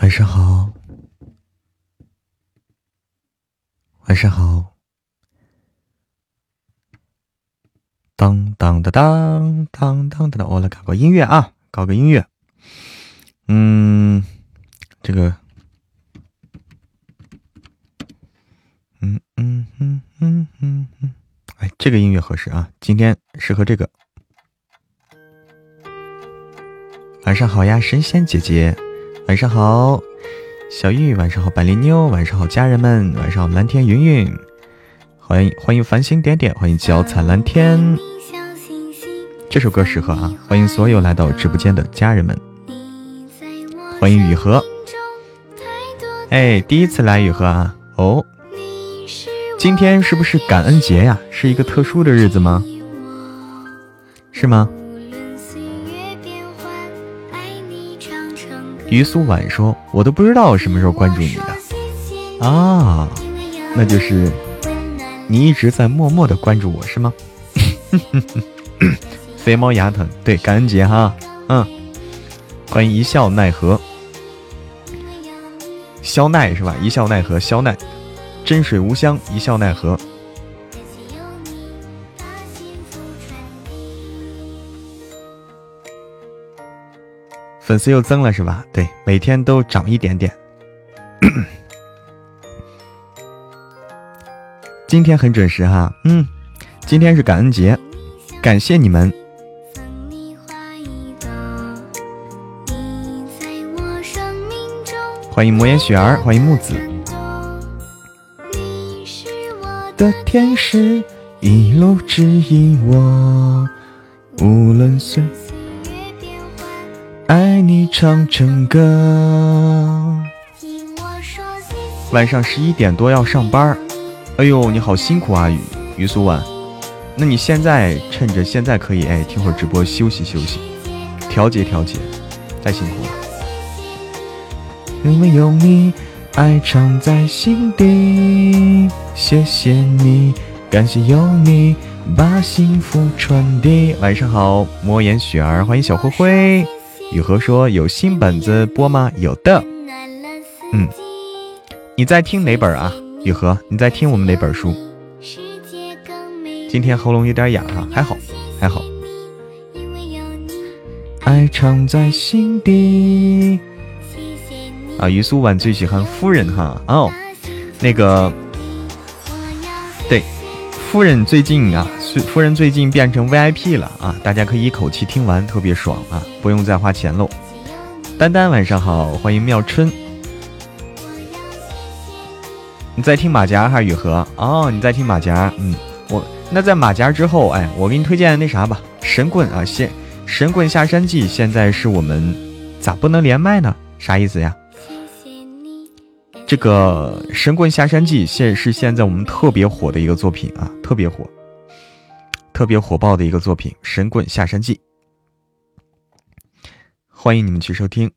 晚上好，晚上好。当当当当当当当，我来搞个音乐啊，搞个音乐。嗯，这个，嗯嗯嗯嗯嗯嗯，哎，这个音乐合适啊，今天适合这个。晚上好呀，神仙姐姐。晚上好，小玉。晚上好，百灵妞。晚上好，家人们。晚上好，蓝天云云。欢迎欢迎繁星点点，欢迎脚踩蓝天。这首歌适合啊！欢迎所有来到直播间的家人们。欢迎雨禾。哎，第一次来雨禾啊！哦，今天是不是感恩节呀？是一个特殊的日子吗？是吗？于苏婉说：“我都不知道什么时候关注你的啊，那就是你一直在默默的关注我是吗？” 肥猫牙疼，对，感恩节哈，嗯，欢迎一笑奈何，肖奈是吧？一笑奈何，肖奈，真水无香，一笑奈何。粉丝又增了是吧？对，每天都涨一点点。今天很准时哈，嗯，今天是感恩节，感谢你们。欢迎魔岩雪儿，欢迎木子。的天使一路指引我，无论岁。爱你唱成歌。晚上十一点多要上班哎呦，你好辛苦啊，于于苏婉。那你现在趁着现在可以哎，听会儿直播休息休息，调节调节，太辛苦了。因为有你，爱藏在心底。谢谢你，感谢有你，把幸福传递。晚上好，魔言雪儿，欢迎小灰灰。雨禾说：“有新本子播吗？有的。嗯，你在听哪本啊？雨禾，你在听我们哪本书？今天喉咙有点哑哈，还好，还好。爱藏在心底。啊，于苏婉最喜欢夫人哈哦，那个，对，夫人最近啊。”夫人最近变成 VIP 了啊！大家可以一口气听完，特别爽啊，不用再花钱喽。丹丹晚上好，欢迎妙春。你在听马甲还是雨禾？哦，你在听马甲。嗯，我那在马甲之后，哎，我给你推荐那啥吧，神棍啊，现神棍下山记现在是我们咋不能连麦呢？啥意思呀？这个神棍下山记现是现在我们特别火的一个作品啊，特别火。特别火爆的一个作品《神棍下山记》，欢迎你们去收听。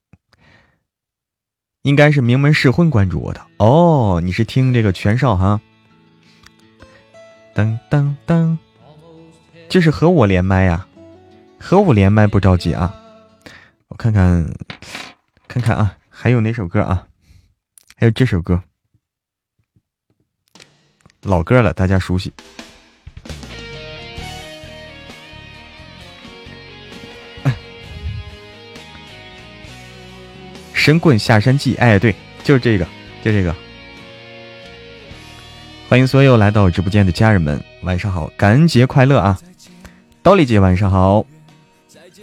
应该是名门试婚关注我的哦，你是听这个全少哈？当当当，这是和我连麦呀？和我连麦不着急啊，我看看看看啊，还有哪首歌啊？还有这首歌，老歌了，大家熟悉。神棍下山记，哎，对，就是这个，就这个。欢迎所有来到直播间的家人们，晚上好，感恩节快乐啊！刀丽姐晚上好，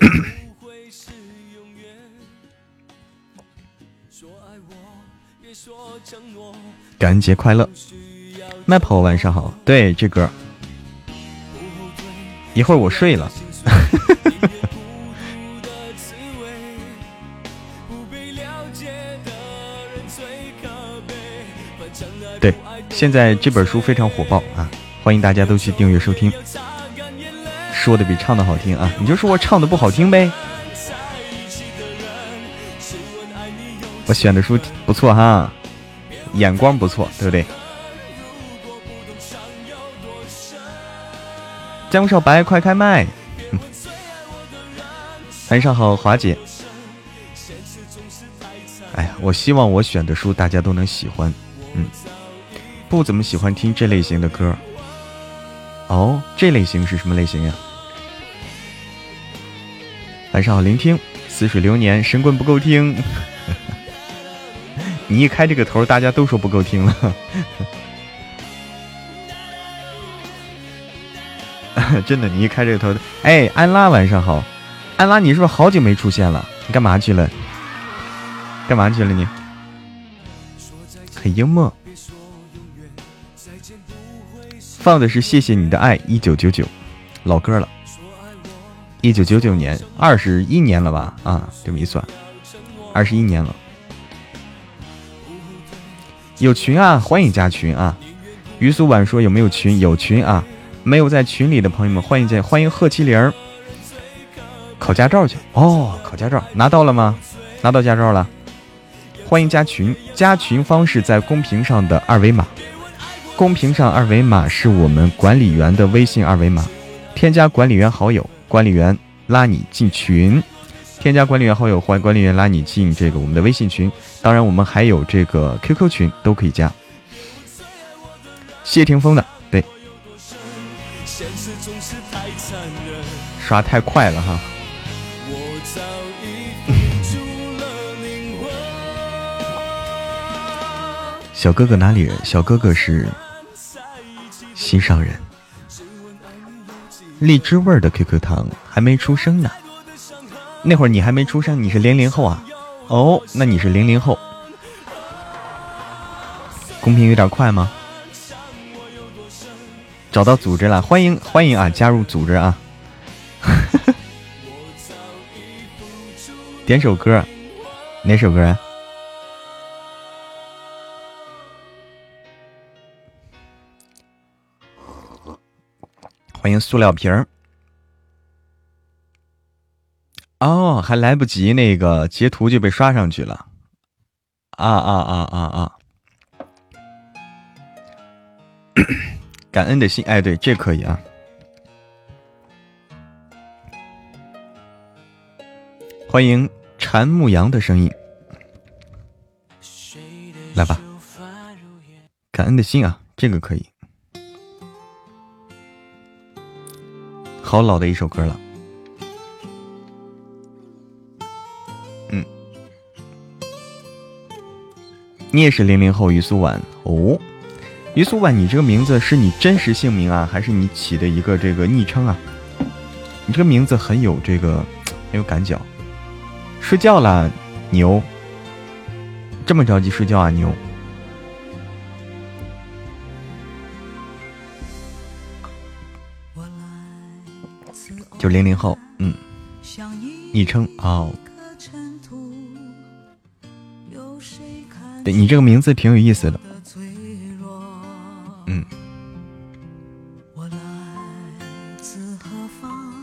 感恩节快乐。麦跑晚上好，对这歌，一会儿我睡了。对，现在这本书非常火爆啊！欢迎大家都去订阅收听。说的比唱的好听啊！你就说我唱的不好听呗。我选的书不错哈，眼光不错，对不对？江少白，快开麦！晚上好，华姐。哎呀，我希望我选的书大家都能喜欢。嗯，不怎么喜欢听这类型的歌。哦，这类型是什么类型呀？晚上好，聆听似水流年，神棍不够听。你一开这个头，大家都说不够听了。真的，你一开这个头，哎，安拉晚上好，安拉，你是不是好久没出现了？你干嘛去了？干嘛去了你？很幽默。放的是谢谢你的爱，一九九九，老歌了。一九九九年，二十一年了吧？啊，这么一算，二十一年了。有群啊，欢迎加群啊。于苏婉说有没有群？有群啊。没有在群里的朋友们，欢迎进，欢迎贺麒麟。考驾照去哦，考驾照拿到了吗？拿到驾照了。欢迎加群，加群方式在公屏上的二维码，公屏上二维码是我们管理员的微信二维码，添加管理员好友，管理员拉你进群，添加管理员好友，欢迎管理员拉你进这个我们的微信群，当然我们还有这个 QQ 群都可以加。谢霆锋的对。刷太快了哈！小哥哥哪里人？小哥哥是心上人。荔枝味的 QQ 糖还没出生呢，那会儿你还没出生，你是零零后啊？哦，那你是零零后。公屏有点快吗？找到组织了，欢迎欢迎啊！加入组织啊！点首歌，哪首歌啊塑料瓶儿。哦，还来不及那个截图就被刷上去了。啊啊啊啊啊！感恩的心，哎，对，这可以啊。欢迎禅牧羊的声音，来吧。感恩的心啊，这个可以。好老的一首歌了。嗯，你也是零零后于苏婉哦。于苏婉，你这个名字是你真实姓名啊，还是你起的一个这个昵称啊？你这个名字很有这个很有感觉。睡觉了，牛。这么着急睡觉啊，牛。就零零后，嗯，昵称哦。对你这个名字挺有意思的。嗯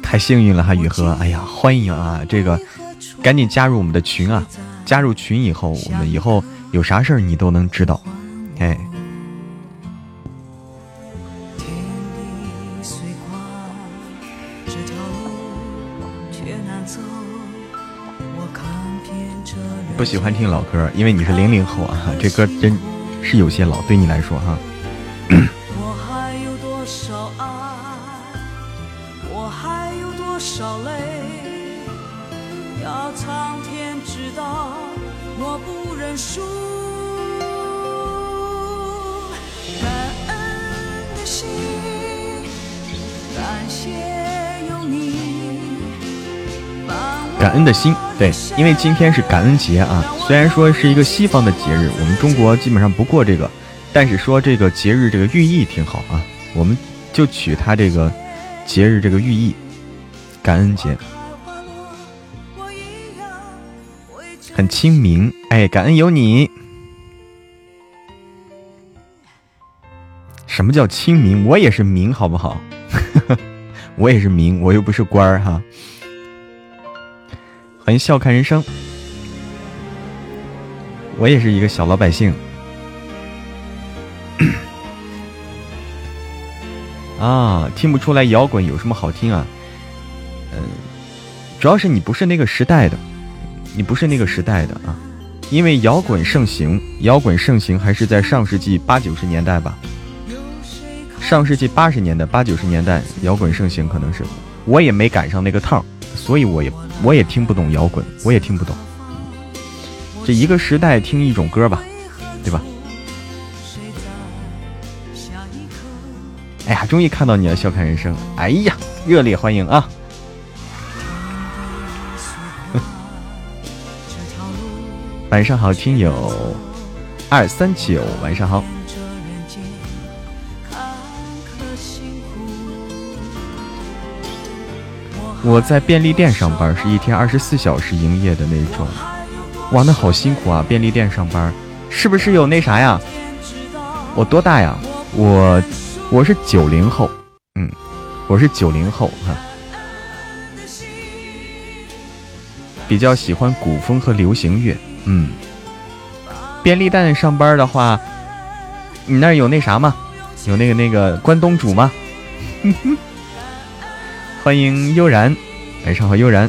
太幸运了哈，雨禾！哎呀，欢迎啊！这个赶紧加入我们的群啊！加入群以后，我们以后有啥事儿你都能知道。哎，不喜欢听老歌因为你是零零后啊这歌真是有些老对你来说哈。我还有多少爱我还有多少泪要苍天知道我不认输。感恩的心，对，因为今天是感恩节啊。虽然说是一个西方的节日，我们中国基本上不过这个，但是说这个节日这个寓意挺好啊，我们就取它这个节日这个寓意，感恩节，很清明。哎，感恩有你。什么叫清明？我也是明，好不好？我也是明，我又不是官儿哈。欢迎笑看人生，我也是一个小老百姓。啊，听不出来摇滚有什么好听啊？嗯，主要是你不是那个时代的，你不是那个时代的啊。因为摇滚盛行，摇滚盛行还是在上世纪八九十年代吧。上世纪八十年代、八九十年代，摇滚盛行，可能是我也没赶上那个趟，所以我也我也听不懂摇滚，我也听不懂。这一个时代听一种歌吧，对吧？哎呀，终于看到你了，笑看人生。哎呀，热烈欢迎啊！晚上好，听友二三九，晚上好。我在便利店上班，是一天二十四小时营业的那种。哇，那好辛苦啊！便利店上班，是不是有那啥呀？我多大呀？我我是九零后，嗯，我是九零后哈。比较喜欢古风和流行乐。嗯，便利店上班的话，你那有那啥吗？有那个那个关东煮吗？欢迎悠然，晚上好，悠然。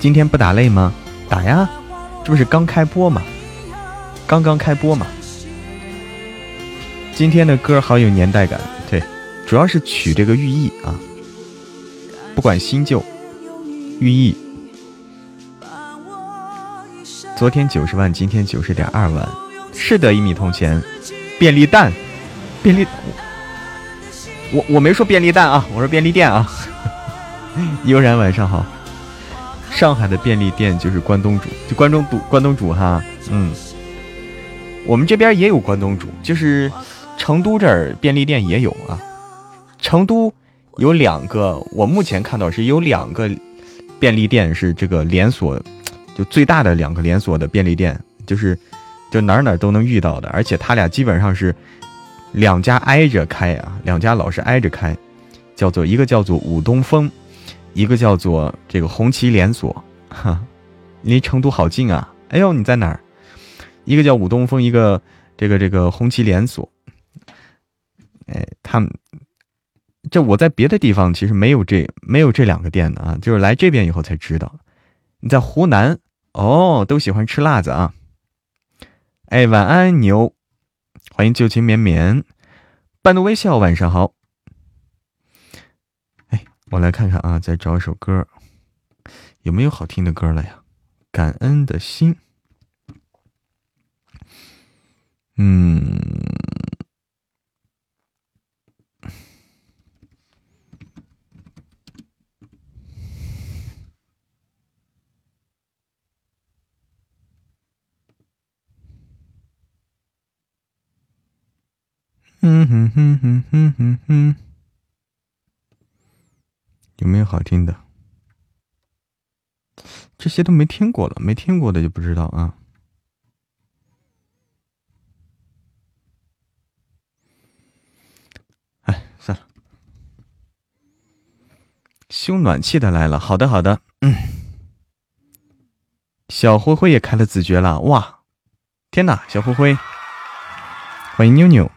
今天不打擂吗？打呀，这不是刚开播吗？刚刚开播嘛。今天的歌好有年代感，对，主要是取这个寓意啊，不管新旧，寓意。昨天九十万，今天九十点二万，是的，一米铜钱，便利蛋，便利，我我没说便利蛋啊，我说便利店啊。悠然晚上好，上海的便利店就是关东煮，就关东煮，关东煮哈，嗯，我们这边也有关东煮，就是成都这儿便利店也有啊。成都有两个，我目前看到是有两个便利店是这个连锁。就最大的两个连锁的便利店，就是就哪哪都能遇到的，而且他俩基本上是两家挨着开啊，两家老是挨着开，叫做一个叫做武东风，一个叫做这个红旗连锁，哈，离成都好近啊！哎呦，你在哪儿？一个叫武东风，一个这个这个红旗连锁，哎，他们这我在别的地方其实没有这没有这两个店的啊，就是来这边以后才知道，你在湖南。哦，都喜欢吃辣子啊！哎，晚安牛，欢迎旧情绵绵，半度微笑，晚上好。哎，我来看看啊，再找一首歌，有没有好听的歌了呀？感恩的心，嗯。嗯哼哼哼哼哼哼，有没有好听的？这些都没听过了，没听过的就不知道啊。哎，算了。修暖气的来了，好的好的，嗯。小灰灰也开了子爵了，哇！天哪，小灰灰，欢迎妞妞。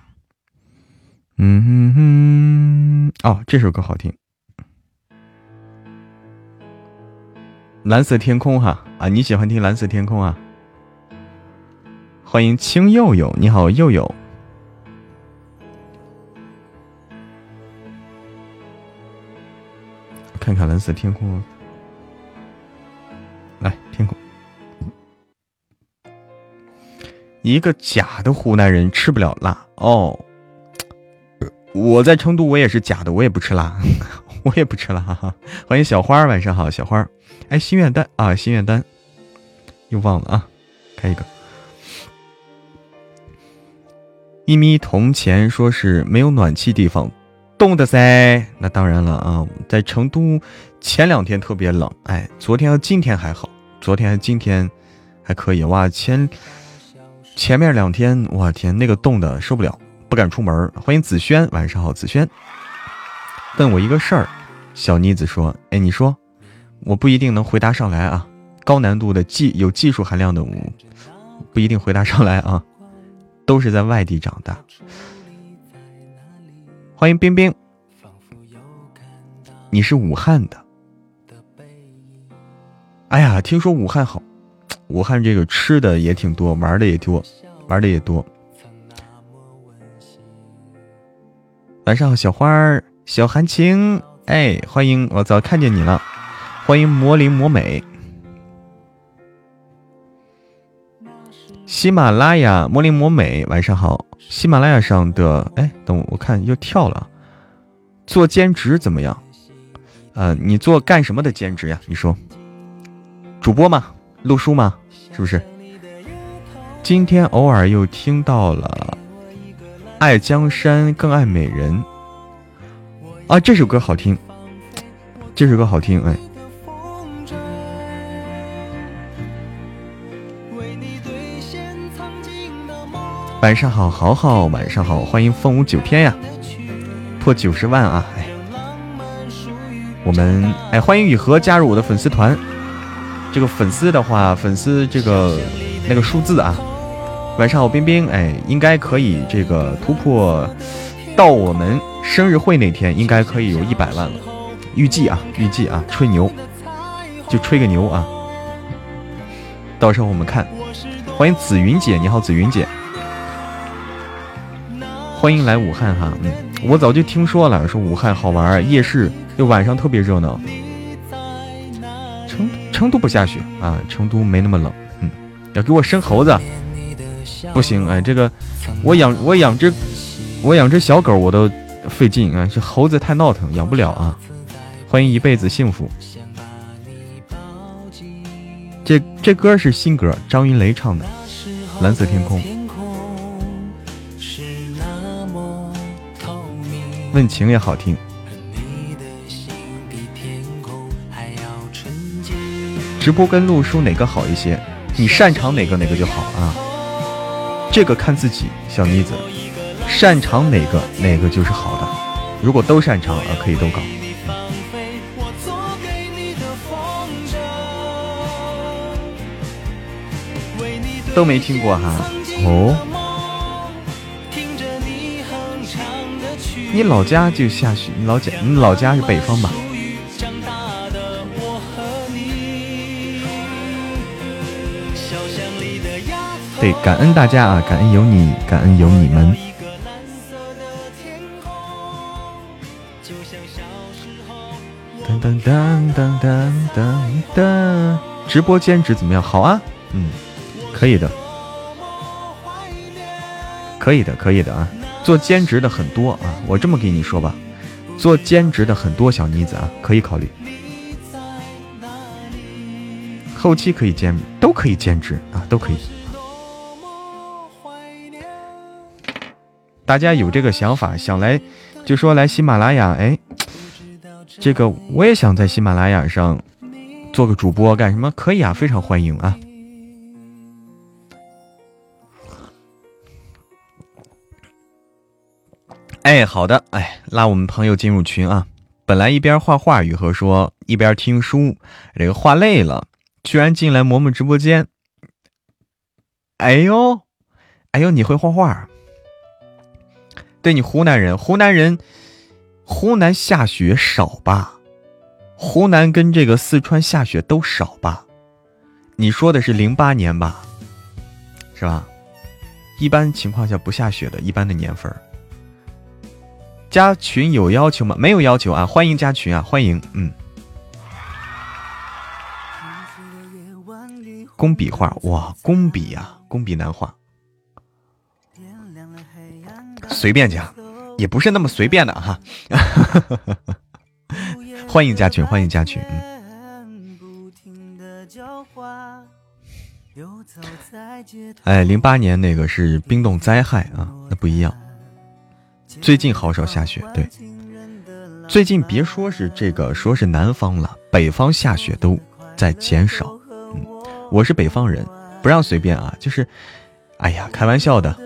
嗯哼哼，哦，这首歌好听，蓝色天空哈。啊，你喜欢听蓝色天空啊？欢迎青佑佑，你好佑佑，看看蓝色天空，来天空，一个假的湖南人吃不了辣。哦。我在成都，我也是假的，我也不吃辣，我也不吃辣。哈哈。欢迎小花，晚上好，小花。哎，心愿单啊，心愿单，又忘了啊，开一个。一米铜钱说是没有暖气地方，冻的噻。那当然了啊，在成都前两天特别冷，哎，昨天和今天还好，昨天和今天还可以。哇，前前面两天，我天，那个冻的受不了。不敢出门。欢迎子轩，晚上好，子轩。问我一个事儿，小妮子说：“哎，你说，我不一定能回答上来啊，高难度的技有技术含量的，我不一定回答上来啊，都是在外地长大。”欢迎冰冰，你是武汉的，哎呀，听说武汉好，武汉这个吃的也挺多，玩的也多，玩的也多。晚上好，小花儿，小寒晴，哎，欢迎，我早看见你了，欢迎魔灵魔美，喜马拉雅魔灵魔美，晚上好，喜马拉雅上的，哎，等我，我看又跳了，做兼职怎么样？呃，你做干什么的兼职呀？你说，主播吗？录书吗？是不是？今天偶尔又听到了。爱江山更爱美人啊！这首歌好听，这首歌好听，哎。晚上好，豪豪，晚上好，欢迎凤舞九天呀，破九十万啊！哎，我们哎，欢迎雨禾加入我的粉丝团。这个粉丝的话，粉丝这个那个数字啊。晚上好，冰冰，哎，应该可以这个突破到我们生日会那天，应该可以有一百万了。预计啊，预计啊，吹牛就吹个牛啊。到时候我们看。欢迎紫云姐，你好，紫云姐，欢迎来武汉哈。嗯，我早就听说了，说武汉好玩，夜市又晚上特别热闹。成成都不下雪啊，成都没那么冷。嗯，要给我生猴子。不行哎，这个我养我养只我养只小狗我都费劲啊，这猴子太闹腾，养不了啊。欢迎一辈子幸福。这这歌是新歌，张云雷唱的《蓝色天空》。问情也好听。直播跟录书哪个好一些？你擅长哪个哪个就好啊。这个看自己，小妮子，擅长哪个哪个就是好的。如果都擅长啊，可以都搞。都没听过哈？哦。你老家就下雪？你老家你老家是北方吧？对，感恩大家啊，感恩有你，感恩有你们。噔噔噔噔噔噔噔，直播兼职怎么样？好啊，嗯，可以的，可以的，可以的啊。做兼职的很多啊，我这么跟你说吧，做兼职的很多小妮子啊，可以考虑。后期可以兼，都可以兼职啊，都可以。大家有这个想法，想来就说来喜马拉雅，哎，这个我也想在喜马拉雅上做个主播，干什么可以啊？非常欢迎啊！哎，好的，哎，拉我们朋友进入群啊！本来一边画画，雨禾说一边听书，这个画累了，居然进来嬷嬷直播间。哎呦，哎呦，你会画画？对你湖南人，湖南人，湖南下雪少吧？湖南跟这个四川下雪都少吧？你说的是零八年吧？是吧？一般情况下不下雪的，一般的年份。加群有要求吗？没有要求啊，欢迎加群啊，欢迎，嗯。工笔画哇，工笔呀，工笔难画。随便加，也不是那么随便的哈。欢迎加群，欢迎加群。嗯哎，零八年那个是冰冻灾害啊，那不一样。最近好少下雪，对。最近别说是这个，说是南方了，北方下雪都在减少。嗯，我是北方人，不让随便啊，就是，哎呀，开玩笑的。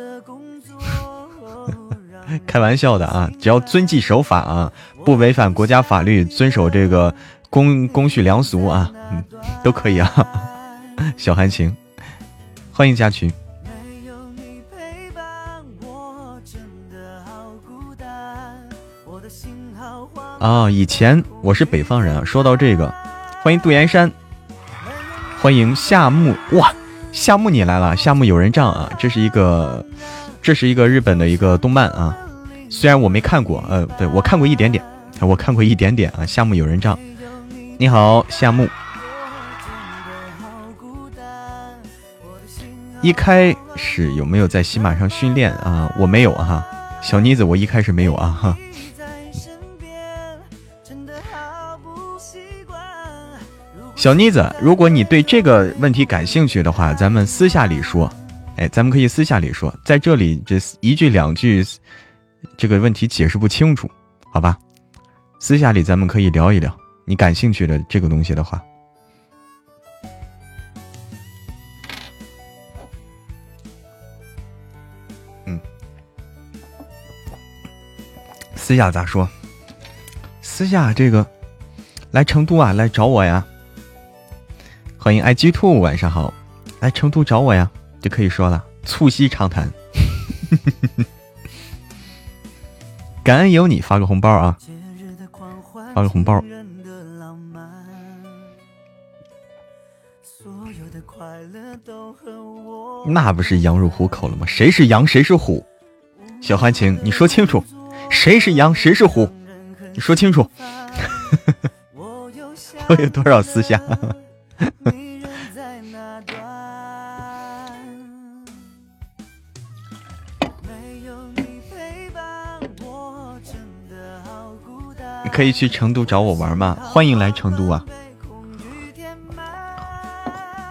开玩笑的啊！只要遵纪守法啊，不违反国家法律，遵守这个公公序良俗啊，嗯，都可以啊。小寒情，欢迎加群。啊，以前我是北方人啊。说到这个，欢迎杜岩山，欢迎夏木哇，夏木你来了，夏木有人帐啊，这是一个，这是一个日本的一个动漫啊，虽然我没看过，呃，对我看过一点点，我看过一点点啊，夏目友人帐，你好，夏目。一开始有没有在喜马上训练啊？我没有哈，小妮子，我一开始没有啊哈。小妮子，如果你对这个问题感兴趣的话，咱们私下里说。哎，咱们可以私下里说，在这里这一句两句，这个问题解释不清楚，好吧？私下里咱们可以聊一聊，你感兴趣的这个东西的话。私下咋说？私下这个来成都啊，来找我呀！欢迎 IG 兔，晚上好，来成都找我呀，就可以说了，促膝长谈。感恩有你，发个红包啊！发个红包。那不是羊入虎口了吗？谁是羊，谁是虎？小欢情，你说清楚。谁是羊，谁是虎？你说清楚。我有多少私下？可以去成都找我玩吗？欢迎来成都啊！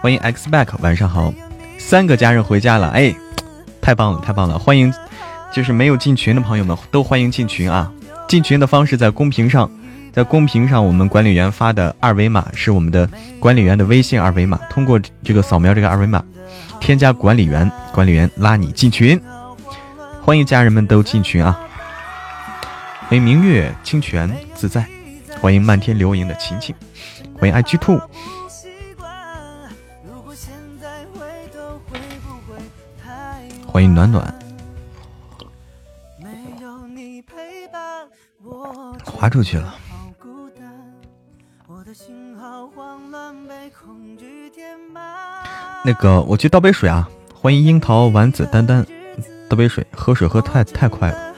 欢迎 X back，晚上好。三个家人回家了，哎，太棒了，太棒了！欢迎。就是没有进群的朋友们都欢迎进群啊！进群的方式在公屏上，在公屏上我们管理员发的二维码是我们的管理员的微信二维码，通过这个扫描这个二维码，添加管理员，管理员拉你进群。欢迎家人们都进群啊！欢迎明月清泉自在，欢迎漫天流萤的晴晴，欢迎 IG 兔，欢迎暖暖。滑出去了。那个，我去倒杯水啊！欢迎樱桃丸子丹丹，倒杯水，喝水喝太太快了。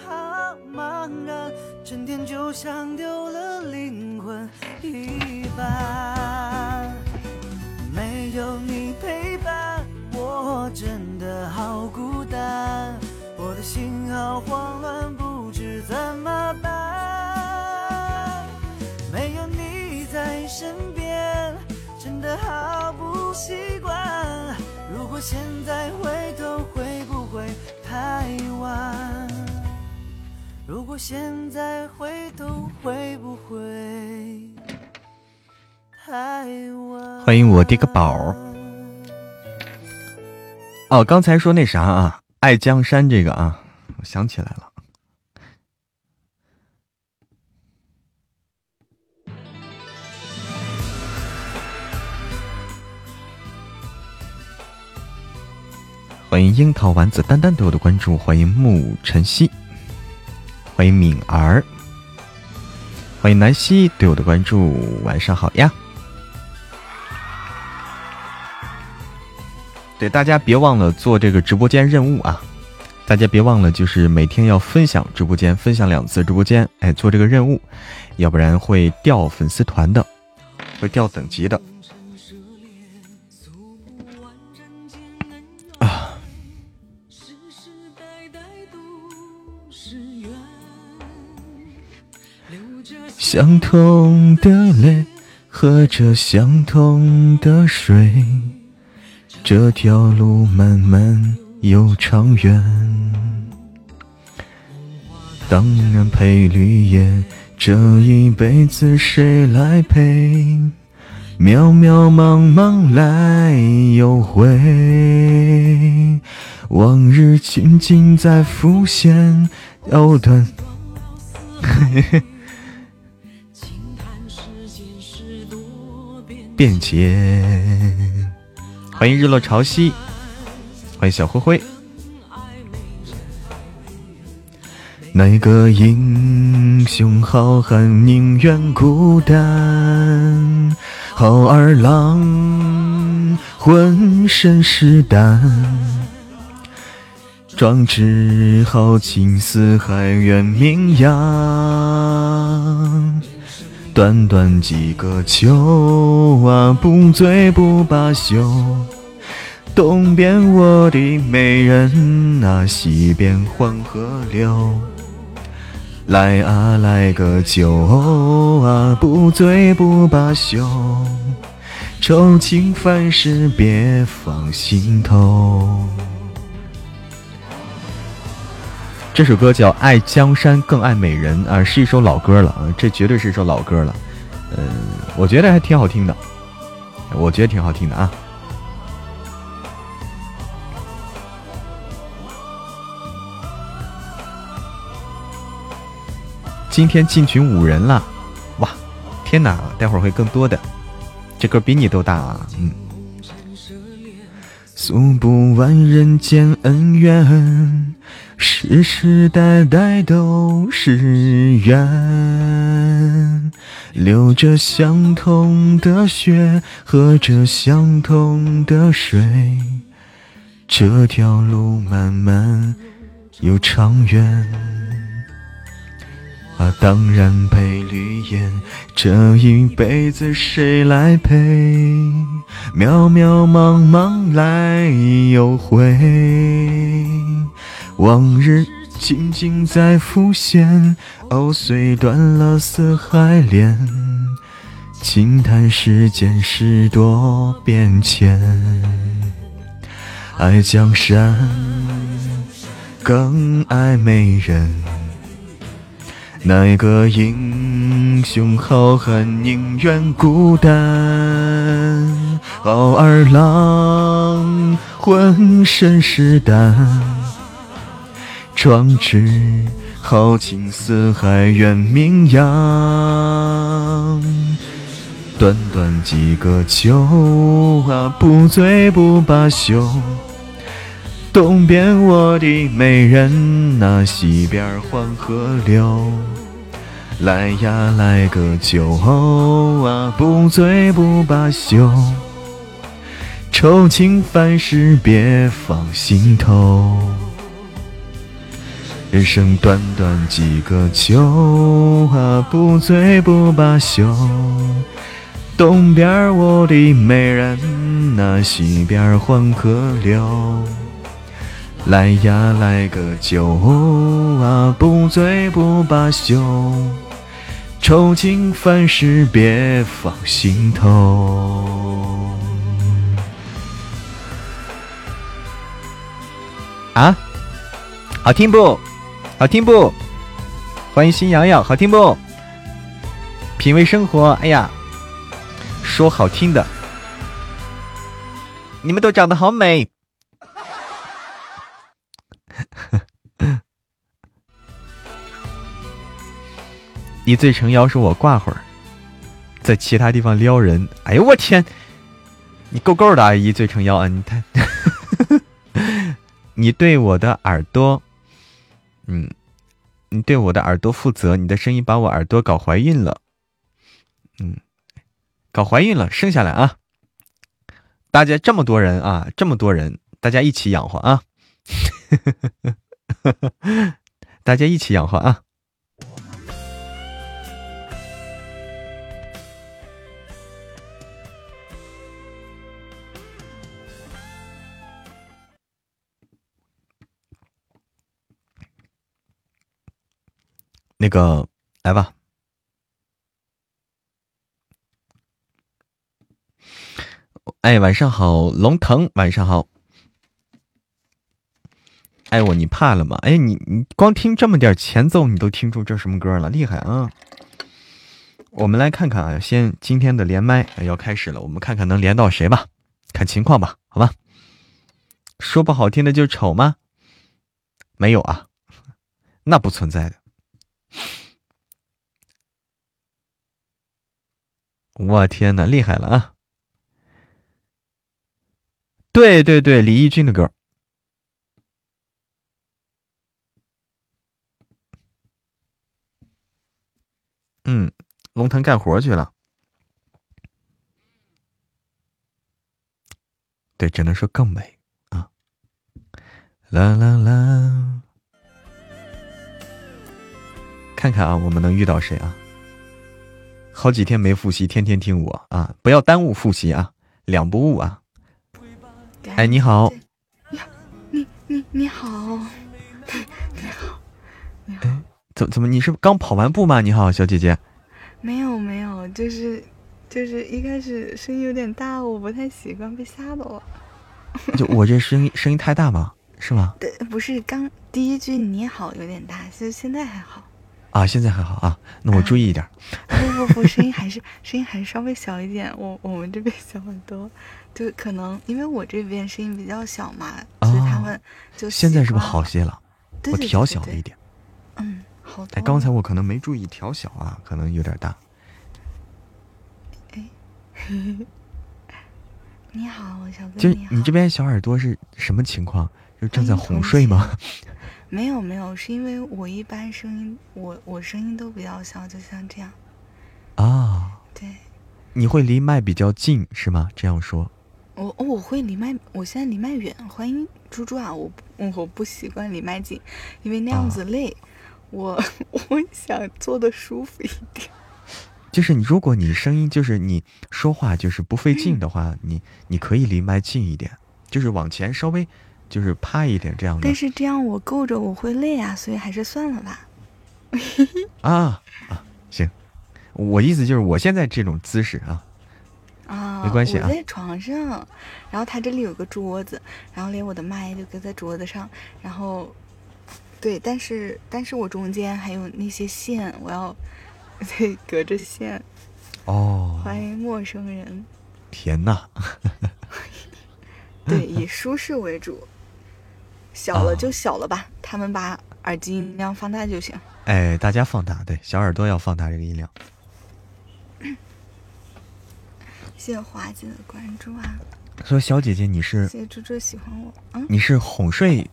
如果现在回头会不会太晚？欢迎我的个宝！哦，刚才说那啥啊，爱江山这个啊，我想起来了。欢迎樱桃丸子丹丹对我的关注，欢迎沐晨曦，欢迎敏儿，欢迎南希对我的关注，晚上好呀！对大家别忘了做这个直播间任务啊！大家别忘了，就是每天要分享直播间，分享两次直播间，哎，做这个任务，要不然会掉粉丝团的，会掉等级的。相同的泪，喝着相同的水，这条路漫漫又长远。当然陪绿叶，这一辈子谁来陪？渺渺茫茫来又回，往日情景在浮现，藕断。嘿嘿。便捷，欢迎日落潮汐，欢迎小灰灰。哪个英雄好汉宁愿孤单？好儿郎浑身是胆，壮志豪情四海远名扬。短短几个秋啊，不醉不罢休。东边我的美人啊，西边黄河流。来啊，来个酒啊，不醉不罢休，愁情烦事别放心头。这首歌叫《爱江山更爱美人》啊，是一首老歌了啊，这绝对是一首老歌了。嗯，我觉得还挺好听的，我觉得挺好听的啊。今天进群五人了，哇！天哪，待会儿会更多的。这歌比你都大啊，嗯。诉不完人间恩怨，世世代代都是缘。流着相同的血，喝着相同的水，这条路漫漫又长远。啊，当然配绿叶，这一辈子谁来陪？渺渺茫茫来又回，往日情景在浮现。藕虽断了丝还连，轻叹世间事多变迁。爱江山，更爱美人。哪个英雄好汉宁愿孤单？傲儿郎浑身是胆，壮志豪情四海远名扬。短短几个秋啊，不醉不罢休。东边我的美人呐，西边黄河流。来呀，来个酒啊，不醉不罢休。愁情烦事别放心头。人生短短几个秋啊，不醉不罢休。东边我的美人呐，西边黄河流。来呀，来个酒啊，不醉不罢休，愁情烦事别放心头。啊，好听不？好听不？欢迎新瑶瑶，好听不？品味生活，哎呀，说好听的，你们都长得好美。一醉成妖，说我挂会儿，在其他地方撩人。哎呦我天，你够够的啊！一醉成妖啊！你太，你对我的耳朵，嗯，你对我的耳朵负责。你的声音把我耳朵搞怀孕了，嗯，搞怀孕了，生下来啊！大家这么多人啊，这么多人，大家一起养活啊！大家一起养活啊！那个，来吧。哎，晚上好，龙腾，晚上好。爱我，你怕了吗？哎，你你光听这么点前奏，你都听出这什么歌了？厉害啊！我们来看看啊，先今天的连麦要开始了，我们看看能连到谁吧，看情况吧，好吧。说不好听的就丑吗？没有啊，那不存在的。我天哪，厉害了啊！对对对，李翊君的歌。嗯，龙腾干活去了。对，只能说更美啊！啦啦啦，看看啊，我们能遇到谁啊？好几天没复习，天天听我啊！不要耽误复习啊，两不误啊！哎，你好。你你你好，你好，你好。哎，怎怎么？你是刚跑完步吗？你好，小姐姐。没有没有，就是就是一开始声音有点大，我不太习惯，被吓到了。就我这声音声音太大吗？是吗？对，不是刚第一句你好有点大，就现在还好。啊，现在还好啊，那我注意一点。不不不，声音还是 声音还是稍微小一点。我我们这边小很多，就可能因为我这边声音比较小嘛，所以他们就现在是不是好些了？我调小了一点。嗯，好。哎，刚才我可能没注意调小啊，可能有点大。哎，你好，小哥。就你这边小耳朵是什么情况？就正在哄睡吗？没有没有，是因为我一般声音，我我声音都比较小，就像这样。啊，对。你会离麦比较近是吗？这样说。我我会离麦，我现在离麦远。欢迎猪猪啊，我我不习惯离麦近，因为那样子累。我 我想坐的舒服一点。就是你，如果你声音就是你说话就是不费劲的话，你你可以离麦近一点，就是往前稍微。就是趴一点这样的，但是这样我够着我会累啊，所以还是算了吧。啊啊，行，我意思就是我现在这种姿势啊，啊，没关系啊。我在床上，然后他这里有个桌子，然后连我的麦就搁在桌子上，然后，对，但是但是我中间还有那些线，我要 对隔着线。哦，欢迎陌生人。天呐！对，以舒适为主。小了就小了吧，他们把耳机音量放大就行。哎，大家放大，对，小耳朵要放大这个音量。谢谢华姐的关注啊！说小姐姐你是？谢谢猪猪喜欢我。嗯，你是哄睡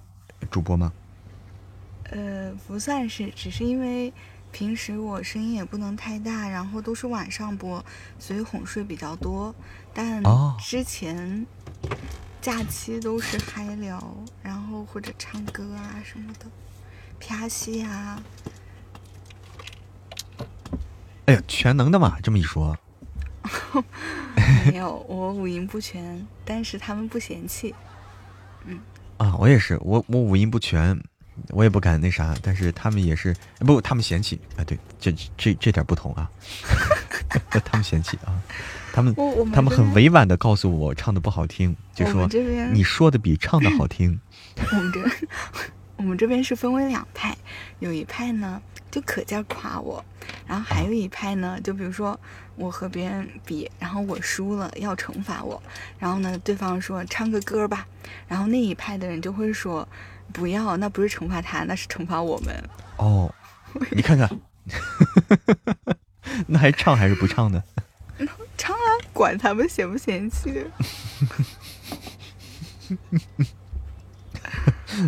主播吗？呃，不算是，只是因为平时我声音也不能太大，然后都是晚上播，所以哄睡比较多。但之前。假期都是嗨聊，然后或者唱歌啊什么的，啪戏啊。哎呀，全能的嘛，这么一说。没有，我五音不全，但是他们不嫌弃。嗯。啊，我也是，我我五音不全，我也不敢那啥，但是他们也是不，他们嫌弃啊，对，这这这点不同啊，他们嫌弃啊。他们他们很委婉的告诉我唱的不好听，就说你说的比唱的好听。我们这 我们这边是分为两派，有一派呢就可劲夸我，然后还有一派呢，就比如说我和别人比，然后我输了要惩罚我，然后呢对方说唱个歌吧，然后那一派的人就会说不要，那不是惩罚他，那是惩罚我们。哦，你看看，那还唱还是不唱呢？唱啊，管他们嫌不嫌弃。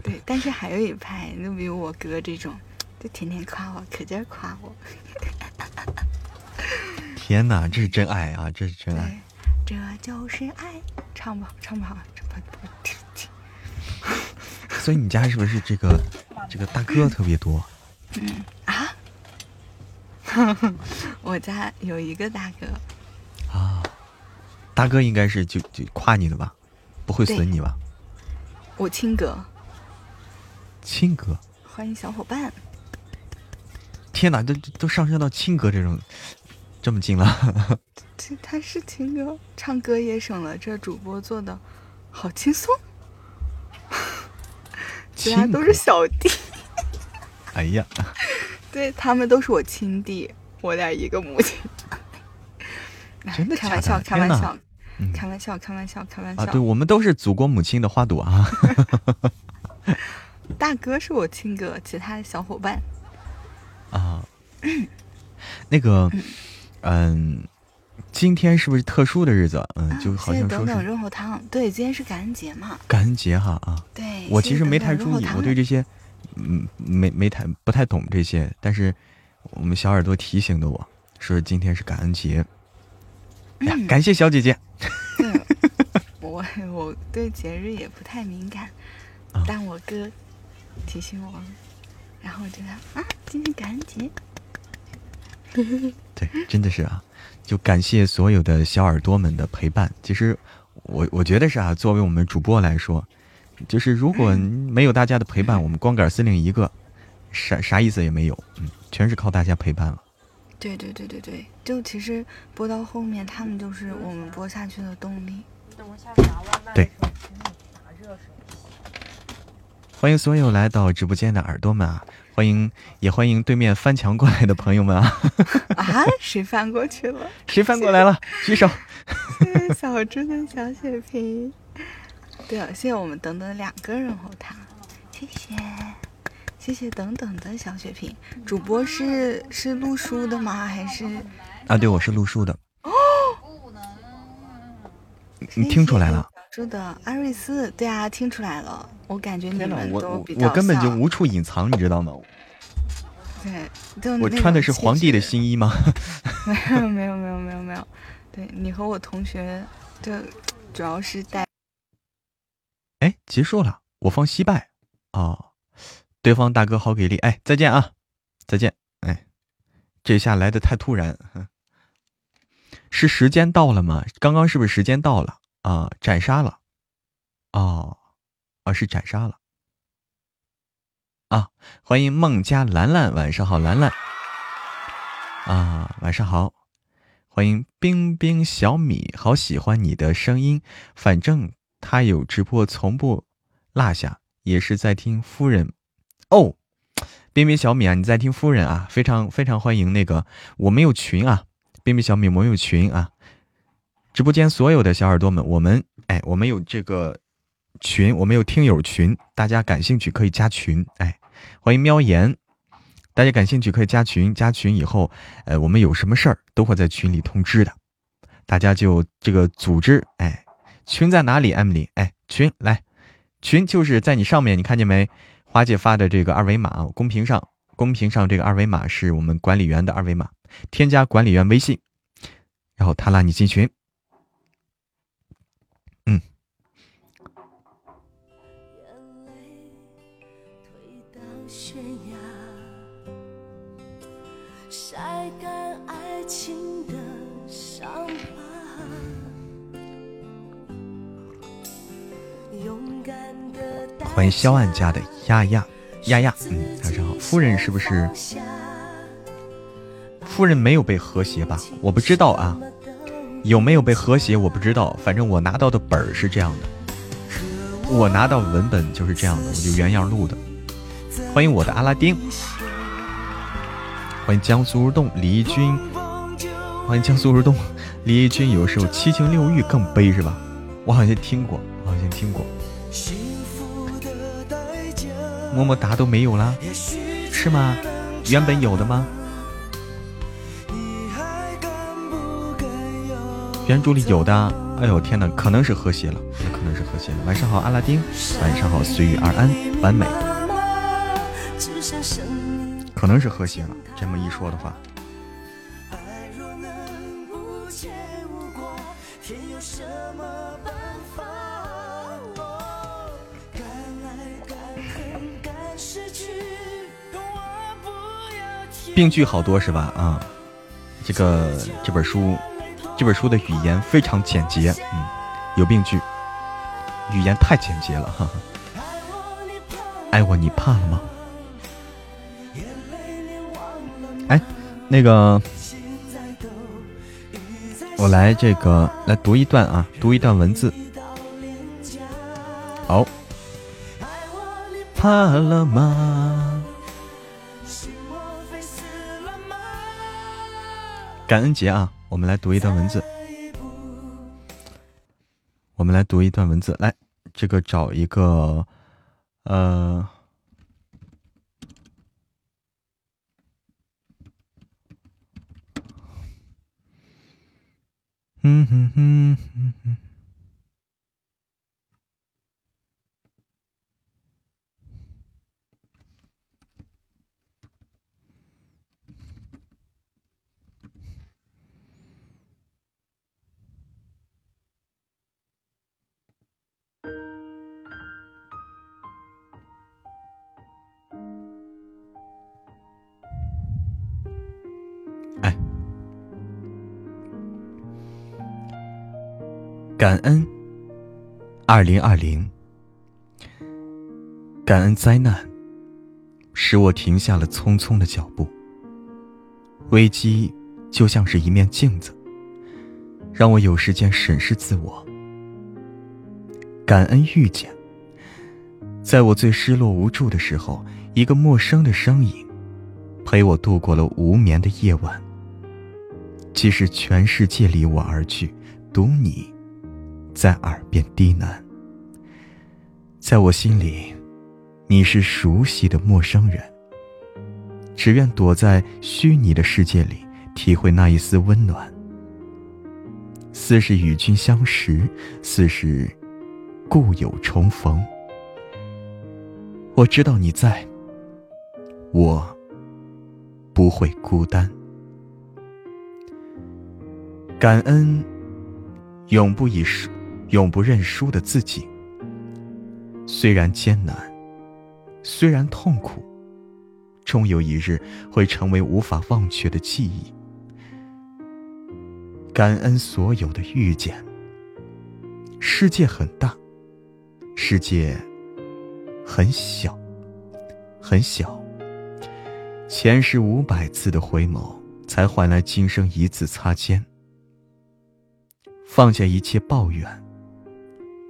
对，但是还有一派，就比如我哥这种，就天天夸我，可劲儿夸我。天哪，这是真爱啊！这是真爱。这就是爱，唱吧，唱吧，唱吧，听听。所以你家是不是这个这个大哥特别多？嗯啊，我家有一个大哥。啊，大哥应该是就就夸你的吧，不会损你吧？我亲哥，亲哥，欢迎小伙伴。天哪，都都上升到亲哥这种这么近了。这他是亲哥，唱歌也省了这主播做的好轻松，其他 都是小弟。哎呀，对他们都是我亲弟，我俩一个母亲。真的开玩笑，开玩笑，开玩笑，开玩笑，开玩笑。啊，对我们都是祖国母亲的花朵啊！大哥是我亲哥，其他的小伙伴啊，那个，嗯，今天是不是特殊的日子？嗯，就好像说等等润喉糖，对，今天是感恩节嘛？感恩节哈啊！对，我其实没太注意，我对这些，嗯，没没太不太懂这些，但是我们小耳朵提醒的我说今天是感恩节。感谢小姐姐。我我对节日也不太敏感，但我哥提醒我，然后我觉得啊，今天感恩节。对，真的是啊，就感谢所有的小耳朵们的陪伴。其实，我我觉得是啊，作为我们主播来说，就是如果没有大家的陪伴，我们光杆司令一个，啥啥意思也没有。嗯，全是靠大家陪伴了。对对对对对，就其实播到后面，他们就是我们播下去的动力。等我下去拿外卖的时候，请你打热水。欢迎所有来到直播间的耳朵们啊！欢迎，也欢迎对面翻墙过来的朋友们啊！啊，谁翻过去了？谁翻过来了？举手。谢 谢小猪的小血瓶。对了，谢谢我们等等两个人后塔，谢谢，谢谢等等的小血瓶。主播是是录书的吗？还是？啊，对，我是录书的。哦。你听出来了？是的阿瑞斯，对啊，听出来了。我感觉你们都比较我根本就无处隐藏，你知道吗？对，我穿的是皇帝的新衣吗？没有没有没有没有没有，对你和我同学，就主要是带。哎，结束了，我方惜败哦，对方大哥好给力，哎，再见啊，再见，哎，这下来的太突然，是时间到了吗？刚刚是不是时间到了啊？斩杀了，哦。而是斩杀了啊！欢迎孟家兰兰，晚上好，兰兰啊，晚上好！欢迎冰冰小米，好喜欢你的声音，反正他有直播从不落下，也是在听夫人哦。冰冰小米啊，你在听夫人啊？非常非常欢迎那个，我们有群啊，冰冰小米我们有群啊，直播间所有的小耳朵们，我们哎，我们有这个。群，我们有听友群，大家感兴趣可以加群。哎，欢迎喵言，大家感兴趣可以加群。加群以后，呃，我们有什么事儿都会在群里通知的，大家就这个组织。哎，群在哪里？Emily，哎，群来，群就是在你上面，你看见没？花姐发的这个二维码，公屏上，公屏上这个二维码是我们管理员的二维码，添加管理员微信，然后他拉你进群。嗯欢迎肖岸家的丫丫丫丫，嗯，晚上好，夫人是不是？夫人没有被和谐吧？我不知道啊，有没有被和谐我不知道，反正我拿到的本儿是这样的，我拿到文本就是这样的，我就原样录的。欢迎我的阿拉丁，欢迎江苏如东李翊君，欢迎江苏如东李翊君，有时候七情六欲更悲是吧？我好像听过，好像听过。么么哒都没有啦，是吗？原本有的吗？原著里有的。哎呦天哪，可能是和谐了，那可能是和谐了。晚上好，阿拉丁。晚上好，随遇而安，完美。可能是和谐了，这么一说的话。病句好多是吧？啊，这个这本书，这本书的语言非常简洁，嗯，有病句，语言太简洁了，哈哈。爱我你怕了吗？哎，那个，我来这个来读一段啊，读一段文字。好，怕了吗？感恩节啊，我们来读一段文字。我们来读一段文字，来，这个找一个，呃，嗯哼哼哼哼。感恩，二零二零，感恩灾难，使我停下了匆匆的脚步。危机就像是一面镜子，让我有时间审视自我。感恩遇见，在我最失落无助的时候，一个陌生的声音，陪我度过了无眠的夜晚。即使全世界离我而去，独你。在耳边低喃，在我心里，你是熟悉的陌生人。只愿躲在虚拟的世界里，体会那一丝温暖。似是与君相识，似是故友重逢。我知道你在，我不会孤单。感恩，永不以。永不认输的自己，虽然艰难，虽然痛苦，终有一日会成为无法忘却的记忆。感恩所有的遇见。世界很大，世界很小，很小。前世五百次的回眸，才换来今生一次擦肩。放下一切抱怨。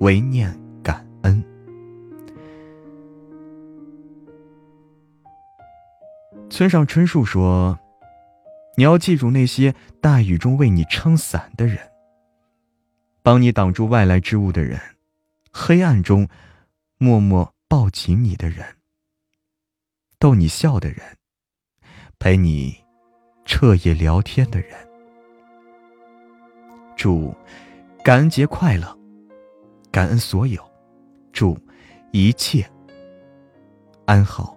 唯念感恩。村上春树说：“你要记住那些大雨中为你撑伞的人，帮你挡住外来之物的人，黑暗中默默抱紧你的人，逗你笑的人，陪你彻夜聊天的人。祝感恩节快乐！”感恩所有，祝一切安好。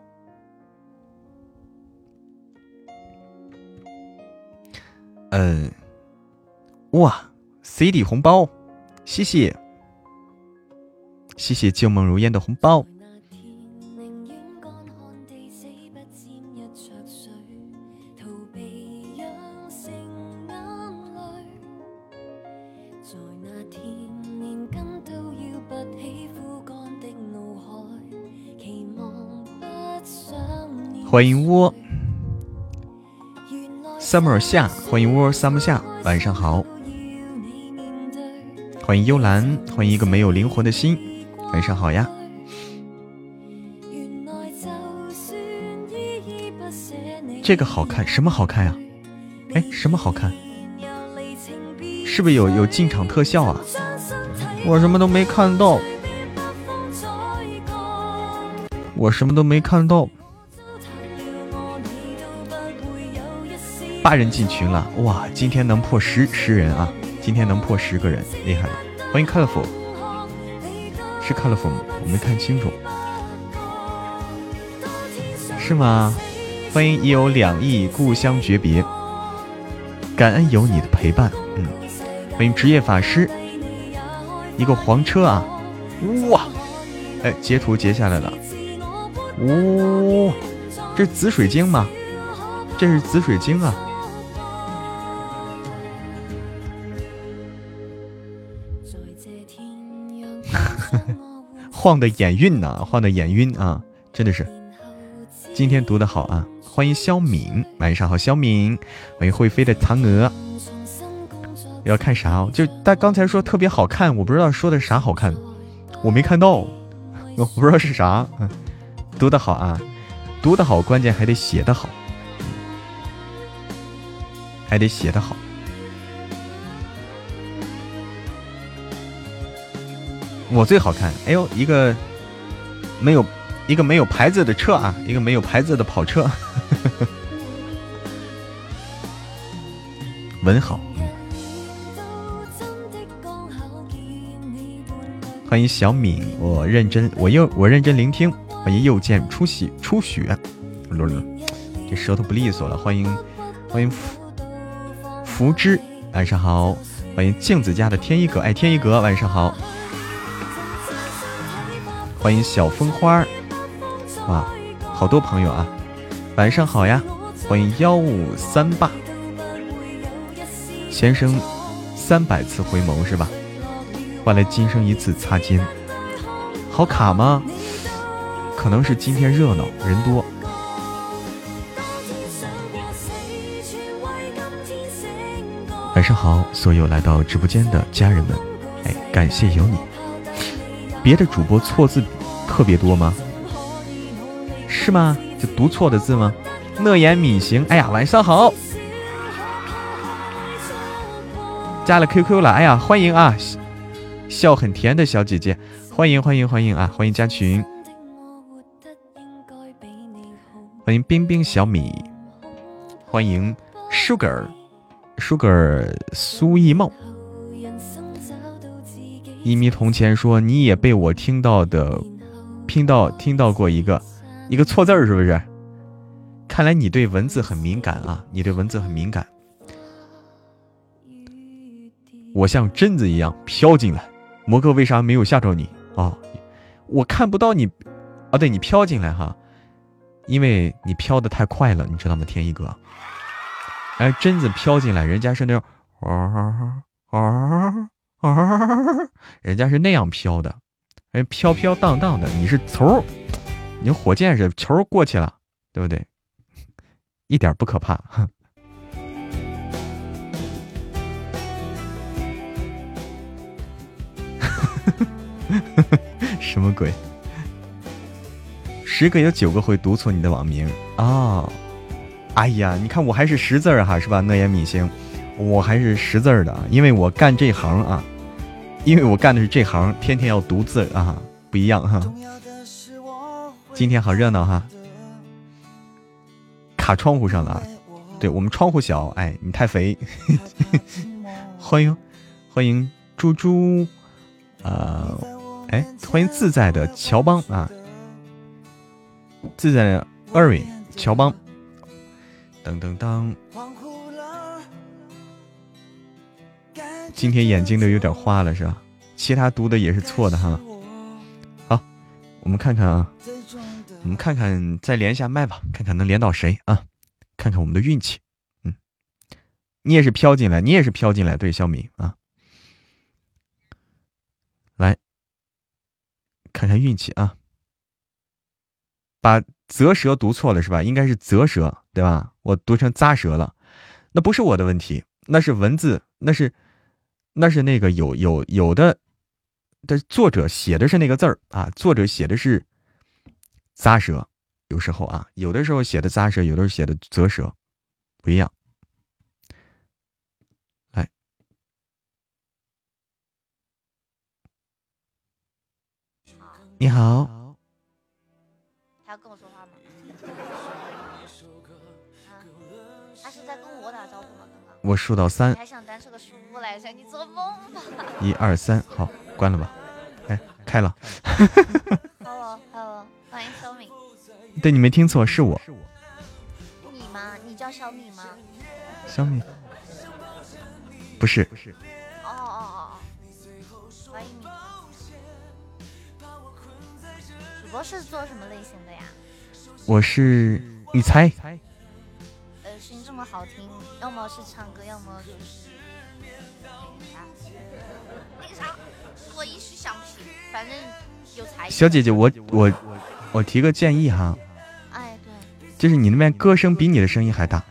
嗯，哇，CD 红包，谢谢，谢谢旧梦如烟的红包。欢迎窝，summer 夏，欢迎窝 summer 夏，晚上好。欢迎幽兰，欢迎一个没有灵魂的心，晚上好呀。这个好看，什么好看呀？哎，什么好看？是不是有有进场特效啊？我什么都没看到，我什么都没看到。八人进群了，哇！今天能破十十人啊！今天能破十个人，厉害了！欢迎 colorful，是 colorful 吗？我没看清楚，是吗？欢迎已有两亿故乡诀别，感恩有你的陪伴，嗯。欢迎职业法师，一个黄车啊！哇！哎，截图截下来了，呜！这是紫水晶吗？这是紫水晶啊！晃的眼晕呐，晃的眼晕啊，真的是。今天读的好啊，欢迎肖敏，晚上好，肖敏，欢迎会飞的嫦娥。要看啥？就他刚才说特别好看，我不知道说的啥好看，我没看到，我不知道是啥。读的好啊，读的好，关键还得写的好，还得写的好。我最好看，哎呦，一个没有一个没有牌子的车啊，一个没有牌子的跑车，文好，欢迎小敏，我认真，我又我认真聆听，欢迎又见出血出血，这舌头不利索了，欢迎欢迎福福之，晚上好，欢迎镜子家的天一阁，哎，天一阁，晚上好。欢迎小风花儿，好多朋友啊！晚上好呀！欢迎幺五三八先生，三百次回眸是吧？换来今生一次擦肩。好卡吗？可能是今天热闹人多。晚上好，所有来到直播间的家人们，哎，感谢有你。别的主播错字特别多吗？是吗？就读错的字吗？乐言米行，哎呀，晚上好。加了 QQ 了，哎呀，欢迎啊，笑很甜的小姐姐，欢迎欢迎欢迎啊，欢迎加群，欢迎冰冰小米，欢迎 Sugar Sugar 苏艺茂，一米铜钱说你也被我听到的，听到听到过一个一个错字儿是不是？看来你对文字很敏感啊，你对文字很敏感。我像贞子一样飘进来，摩哥为啥没有吓着你啊？我看不到你，啊，对你飘进来哈，因为你飘的太快了，你知道吗，天一哥？哎，贞子飘进来，人家是那种啊啊啊，人家是那样飘的，哎，飘飘荡荡的，你是嗖，你火箭是球过去了，对不对？一点不可怕。什么鬼？十个有九个会读错你的网名啊！哎呀，你看我还是识字儿哈，是吧？乐言米星，我还是识字儿的，因为我干这行啊，因为我干的是这行，天天要读字啊，不一样哈。今天好热闹哈，卡窗户上了，对我们窗户小，哎，你太肥。欢迎，欢迎猪猪，呃。哎，欢迎自在的乔邦啊！自在的二位乔邦，噔噔噔。今天眼睛都有点花了是吧？其他读的也是错的哈。好，我们看看啊，我们看看再连一下麦吧，看看能连到谁啊？看看我们的运气。嗯，你也是飘进来，你也是飘进来，对，小米啊。来。看看运气啊！把啧舌读错了是吧？应该是啧舌对吧？我读成咂舌了，那不是我的问题，那是文字，那是那是那个有有有的的作者写的是那个字儿啊，作者写的是咂舌，有时候啊，有的时候写的咂舌，有的时候写的啧舌，不一样。你好，他要跟我说话吗？他是在跟我打招呼吗？刚刚我数到三，还想单是个书来着，你做梦吧！一二三，好，关了吧。哎，开了。Hello，Hello，欢迎小米。对，你没听错，是我。你吗？你叫小米吗？小米，不是。我是做什么类型的呀？我是你猜。呃，声音这么好听，要么是唱歌，要么就是小姐姐，我我我提个建议哈。哎，对。就是你那边歌声比你的声音还大。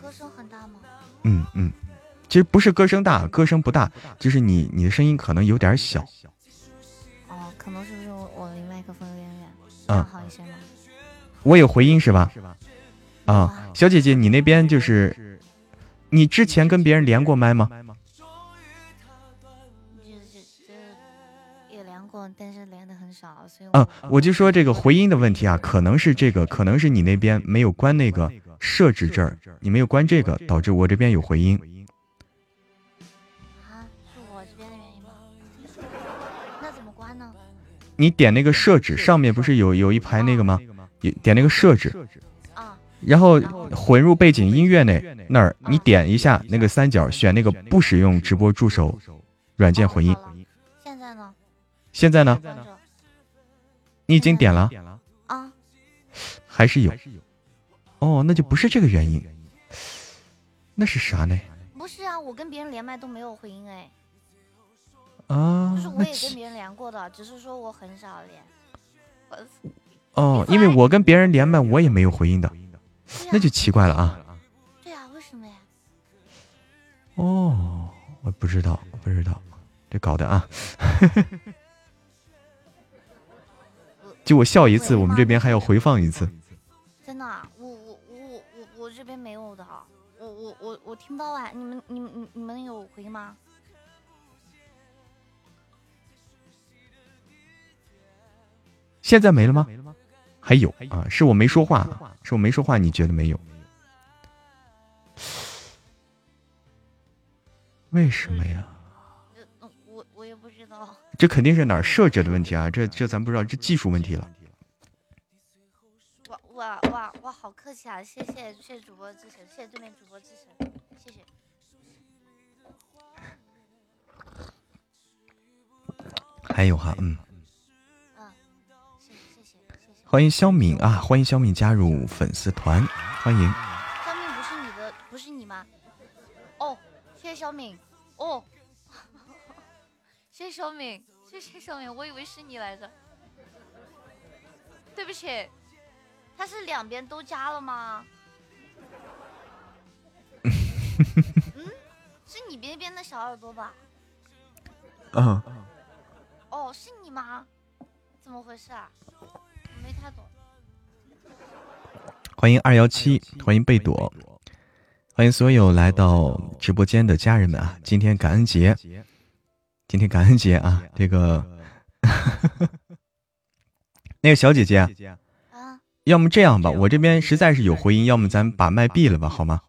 歌声很大吗？嗯嗯，其实不是歌声大，歌声不大，就是你你的声音可能有点小。哦，可能是不是我离麦克风有点远嗯，好一些吗？我有回音是吧？啊，小姐姐，你那边就是，你之前跟别人连过麦吗？嗯，我就说这个回音的问题啊，可能是这个，可能是你那边没有关那个设置这儿，你没有关这个，导致我这边有回音。啊，是我这边的原因吗？那怎么关呢？你点那个设置上面不是有有一排那个吗？点那个设置，然后混入背景音乐那那儿，你点一下那个三角，选那个不使用直播助手软件混音。现在呢？现在呢？你已经点了啊？还是有？哦，那就不是这个原因。那是啥呢？不是啊，我跟别人连麦都没有回音哎。啊，就是我也跟别人连过的，只是说我很少连。哦，因为我跟别人连麦，我也没有回音的，那就奇怪了啊。对啊，为什么呀？哦，我不知道，不知道，这搞的啊。就我笑一次，我们这边还要回放一次。真的，我我我我我这边没有的，我我我我听不到啊！你们你们你你们有回吗？现在没了吗？还有啊，是我没说话，是我没说话，你觉得没有？为什么呀？这肯定是哪儿设置的问题啊！这这咱不知道，这技术问题了。哇哇哇哇！好客气啊！谢谢谢谢主播支持，谢谢对面主播支持，谢谢。还有哈，嗯。嗯，谢谢谢谢谢谢。欢迎肖敏啊！欢迎肖敏加入粉丝团，欢迎。肖敏不是你的，不是你吗？哦，谢谢肖敏。哦。谢谢小敏，谢谢小敏，我以为是你来着，对不起，他是两边都加了吗？嗯，是你边边的小耳朵吧？嗯。哦，是你吗？怎么回事啊？没太懂。欢迎二幺七，欢迎贝朵，欢迎所有来到直播间的家人们啊！今天感恩节。今天感恩节啊，这个 那个小姐姐啊，要么这样吧，我这边实在是有回音，要么咱把麦闭了吧，好吗？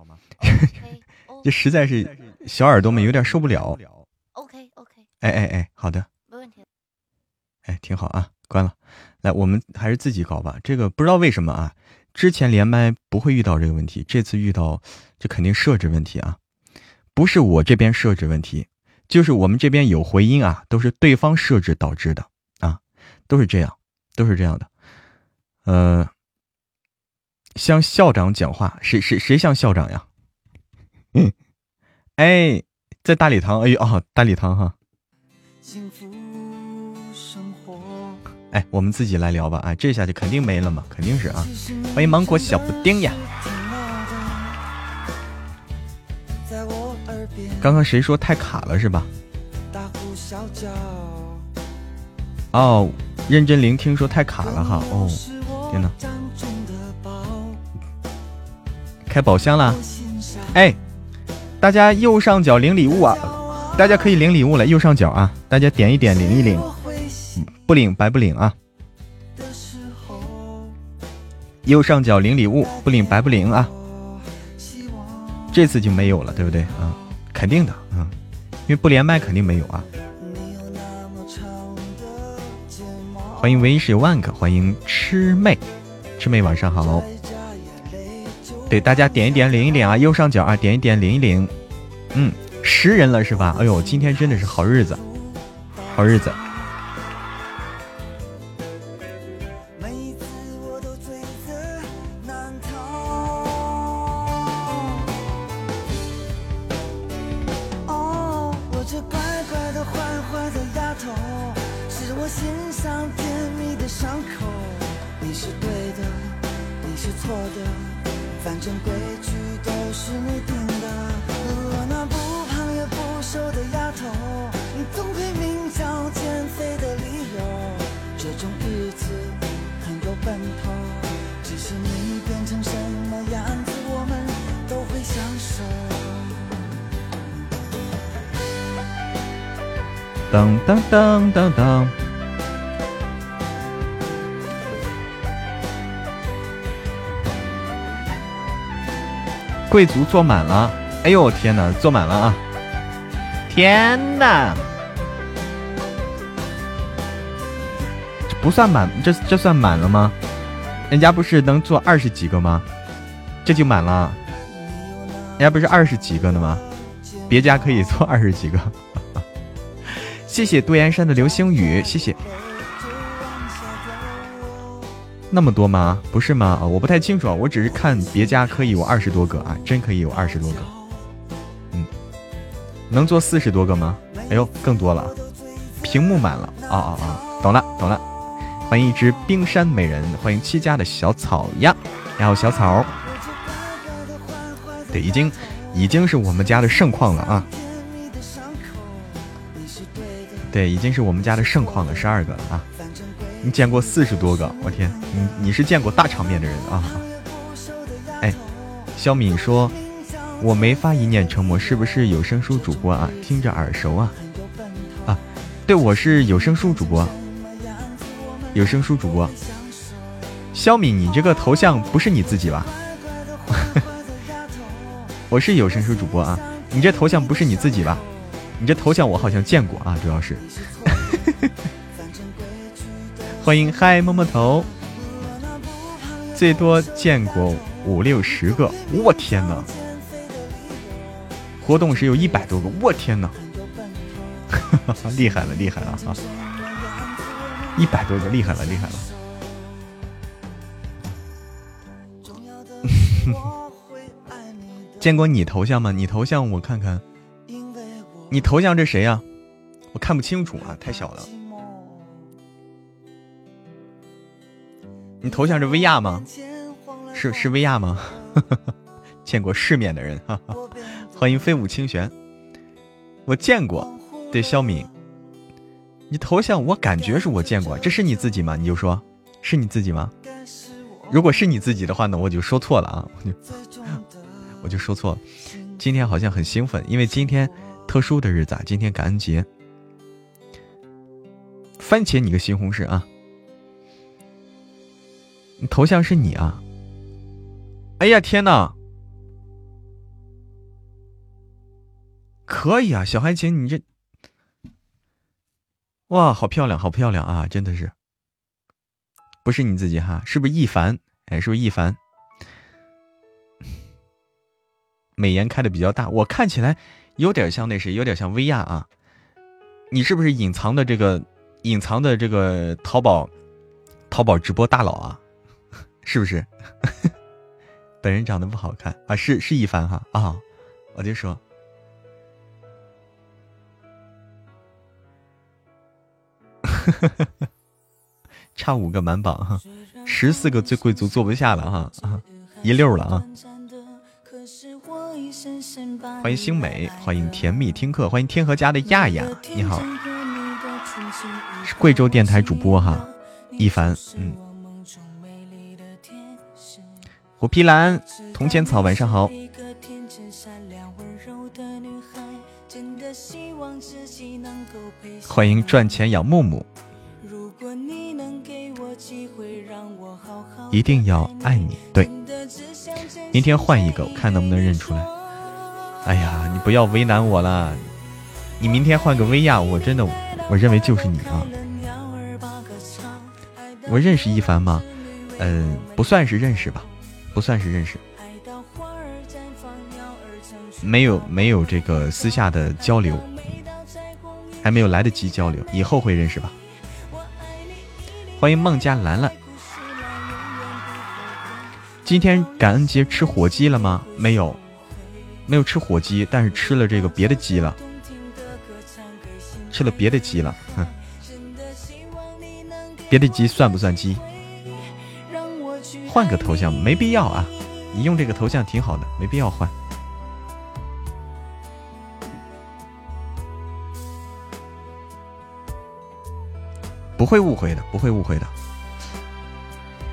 这实在是小耳朵们有点受不了。OK OK。哎哎哎，好的，没问题。哎，挺好啊，关了。来，我们还是自己搞吧。这个不知道为什么啊，之前连麦不会遇到这个问题，这次遇到，这肯定设置问题啊，不是我这边设置问题。就是我们这边有回音啊，都是对方设置导致的啊，都是这样，都是这样的。呃，向校长讲话，谁谁谁向校长呀？嗯，哎，在大礼堂，哎呦啊，大礼堂哈。哎，我们自己来聊吧，啊，这下就肯定没了嘛，肯定是啊。欢迎芒果小布丁呀。刚刚谁说太卡了是吧？哦，认真聆听说太卡了哈。哦，天哪！开宝箱啦，哎，大家右上角领礼物啊！大家可以领礼物了，右上角啊，大家点一点领一领，不领白不领啊。右上角领礼物，不领白不领啊。这次就没有了，对不对啊？肯定的，嗯，因为不连麦肯定没有啊。欢迎唯一是万个，欢迎魑魅，魑魅晚上好。对，大家点一点领一领啊，右上角啊，点一点领一领。嗯，十人了是吧？哎呦，今天真的是好日子，好日子。贵族坐满了！哎呦天哪，坐满了啊！天哪，这不算满，这这算满了吗？人家不是能坐二十几个吗？这就满了，人家不是二十几个的吗？别家可以坐二十几个。谢谢杜岩山的流星雨，谢谢。那么多吗？不是吗？啊，我不太清楚啊，我只是看别家可以有二十多个啊，真可以有二十多个。嗯，能做四十多个吗？哎呦，更多了。屏幕满了。哦哦哦，懂了懂了。欢迎一只冰山美人，欢迎七家的小草呀，然后小草。对，已经已经是我们家的盛况了啊。对，已经是我们家的盛况了，十二个了啊。你见过四十多个，我天，你你是见过大场面的人啊。哎，肖敏说。我没发一念成魔，是不是有声书主播啊？听着耳熟啊！啊，对，我是有声书主播，有声书主播。肖敏，你这个头像不是你自己吧？我是有声书主播啊，你这头像不是你自己吧？你这头像我好像见过啊，主要是。欢迎嗨摸摸头，最多见过五六十个，我天哪！活动时有一百多个，我天哪！厉害了，厉害了啊！一百多个，厉害了，厉害了！见过你头像吗？你头像我看看，你头像这谁呀？我看不清楚啊，太小了。你头像是薇娅吗？是是薇娅吗？见过世面的人，哈哈。欢迎飞舞清玄，我见过，对肖敏，你头像我感觉是我见过，这是你自己吗？你就说是你自己吗？如果是你自己的话呢，我就说错了啊，我就 我就说错了。今天好像很兴奋，因为今天特殊的日子，啊，今天感恩节。番茄你个西红柿啊，你头像是你啊？哎呀天哪！可以啊，小海琴，你这，哇，好漂亮，好漂亮啊！真的是，不是你自己哈，是不是一凡？哎，是不是一凡？美颜开的比较大，我看起来有点像那谁，有点像薇娅啊。你是不是隐藏的这个隐藏的这个淘宝淘宝直播大佬啊？是不是？本人长得不好看啊，是是一凡哈啊，我就说。差五个满榜哈，十四个最贵族坐不下了哈，一溜了啊！欢迎星美，欢迎甜蜜听课，欢迎天河家的亚亚，你好，是贵州电台主播哈，一凡，嗯，虎皮兰，铜钱草，晚上好。欢迎赚钱养木木。一定要爱你，对。明天换一个，我看能不能认出来。哎呀，你不要为难我了。你明天换个薇娅，我真的，我认为就是你啊。我认识一凡吗？嗯，不算是认识吧，不算是认识。没有，没有这个私下的交流，还没有来得及交流，以后会认识吧。欢迎孟家兰兰。今天感恩节吃火鸡了吗？没有，没有吃火鸡，但是吃了这个别的鸡了，吃了别的鸡了。哼，别的鸡算不算鸡？换个头像没必要啊，你用这个头像挺好的，没必要换。不会误会的，不会误会的。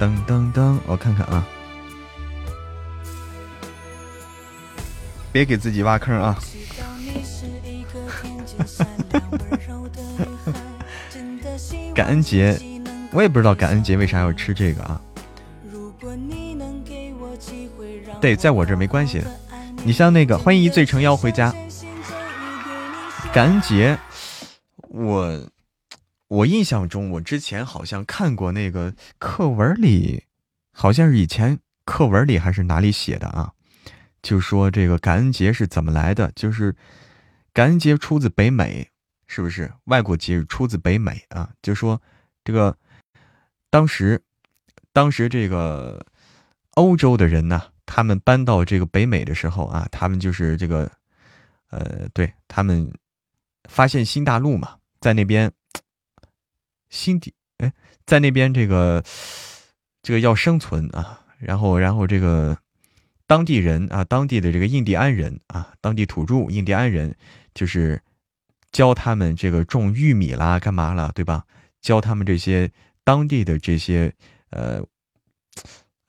噔噔噔，我看看啊，别给自己挖坑啊！感恩节，我也不知道感恩节为啥要吃这个啊。对，在我这没关系。你像那个，欢迎一醉成妖回家。感恩节，我。我印象中，我之前好像看过那个课文里，好像是以前课文里还是哪里写的啊？就说这个感恩节是怎么来的？就是感恩节出自北美，是不是？外国节日出自北美啊？就说这个当时，当时这个欧洲的人呢，他们搬到这个北美的时候啊，他们就是这个，呃，对他们发现新大陆嘛，在那边。心底哎，在那边这个这个要生存啊，然后然后这个当地人啊，当地的这个印第安人啊，当地土著印第安人就是教他们这个种玉米啦，干嘛了，对吧？教他们这些当地的这些呃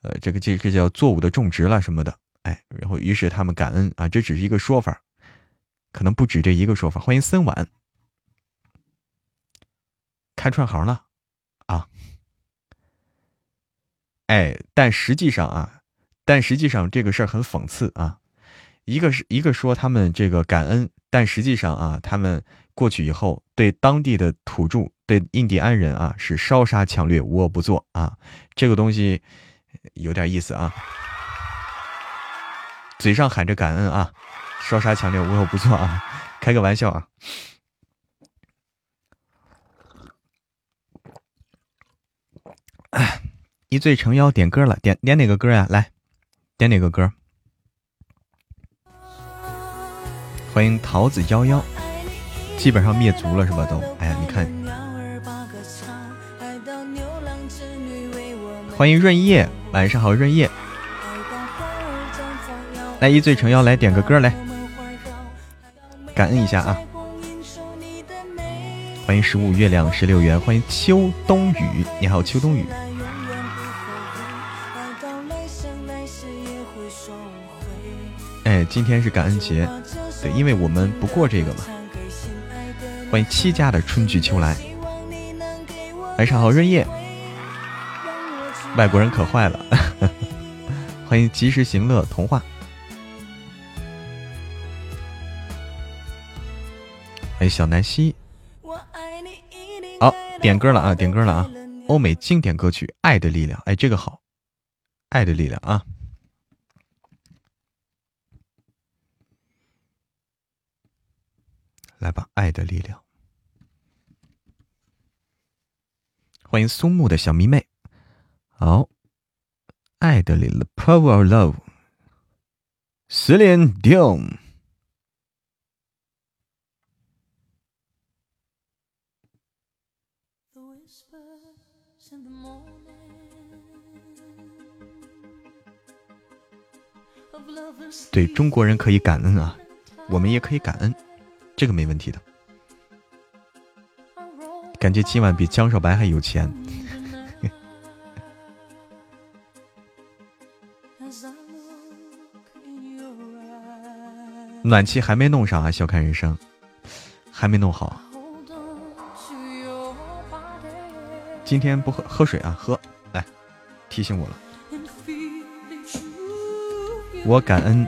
呃这个这个叫作物的种植了什么的，哎，然后于是他们感恩啊，这只是一个说法，可能不止这一个说法。欢迎森婉。开串行了，啊，哎，但实际上啊，但实际上这个事儿很讽刺啊。一个是一个说他们这个感恩，但实际上啊，他们过去以后对当地的土著、对印第安人啊是烧杀抢掠、无恶不作啊。这个东西有点意思啊，嘴上喊着感恩啊，烧杀抢掠、无恶不作啊，开个玩笑啊。一醉成妖，点歌了，点点哪个歌呀？来，点哪个歌？欢迎桃子夭夭，基本上灭族了是吧？都，哎呀，你看，欢迎润叶，晚上好，润叶，来一醉成妖，来点个歌来，感恩一下啊！欢迎十五月亮十六元，欢迎秋冬雨，你好，秋冬雨。哎，今天是感恩节，对，因为我们不过这个嘛。欢迎七家的春去秋来，晚上好，润叶。外国人可坏了，欢迎及时行乐童话。欢迎小南希。好，点歌了啊，点歌了啊，欧美经典歌曲《爱的力量》，哎，这个好，《爱的力量》啊。来吧，爱的力量！欢迎苏木的小迷妹。好，爱的力量，Power of Love，十连丢。对中国人可以感恩啊，我们也可以感恩。这个没问题的，感觉今晚比江少白还有钱。暖气还没弄上啊，笑看人生，还没弄好。今天不喝喝水啊，喝。来，提醒我了，我感恩。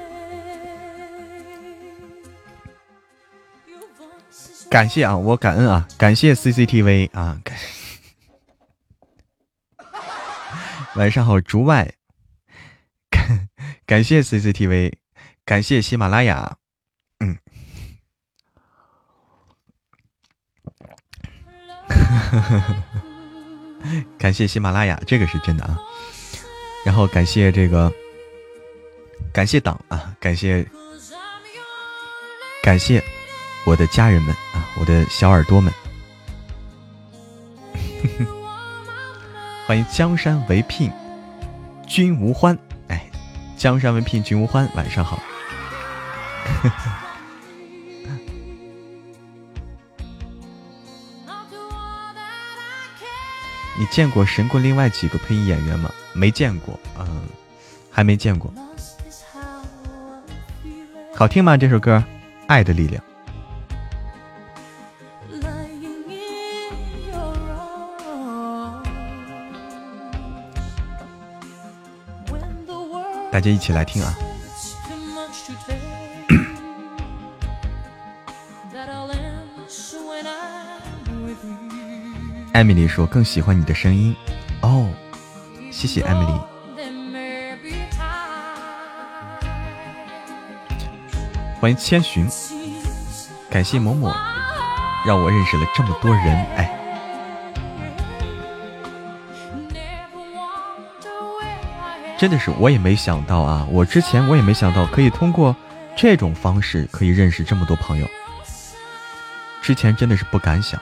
感谢啊，我感恩啊，感谢 CCTV 啊，感 晚上好，竹外，感感谢 CCTV，感谢喜马拉雅，嗯，感谢喜马拉雅，这个是真的啊，然后感谢这个，感谢党啊，感谢，感谢。我的家人们啊，我的小耳朵们，欢迎江山为聘，君无欢。哎，江山为聘，君无欢。晚上好。你见过神棍另外几个配音演员吗？没见过，嗯，还没见过。好听吗？这首歌《爱的力量》。大家一起来听啊！艾米丽说更喜欢你的声音哦，谢谢艾米丽。欢迎千寻，感谢某某，让我认识了这么多人，哎。真的是，我也没想到啊！我之前我也没想到可以通过这种方式可以认识这么多朋友。之前真的是不敢想。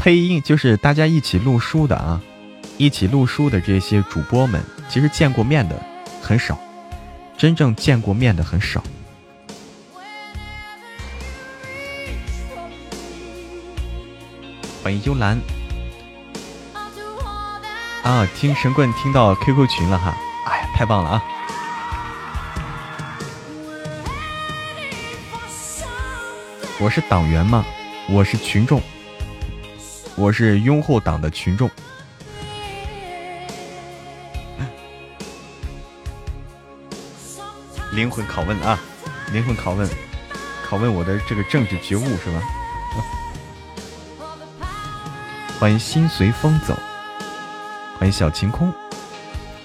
配音就是大家一起录书的啊，一起录书的这些主播们，其实见过面的很少，真正见过面的很少。欢迎幽兰啊，听神棍听到 QQ 群了哈，哎呀，太棒了啊！我是党员吗？我是群众。我是拥护党的群众。灵魂拷问啊，灵魂拷问，拷问我的这个政治觉悟是吧？欢迎心随风走，欢迎小晴空，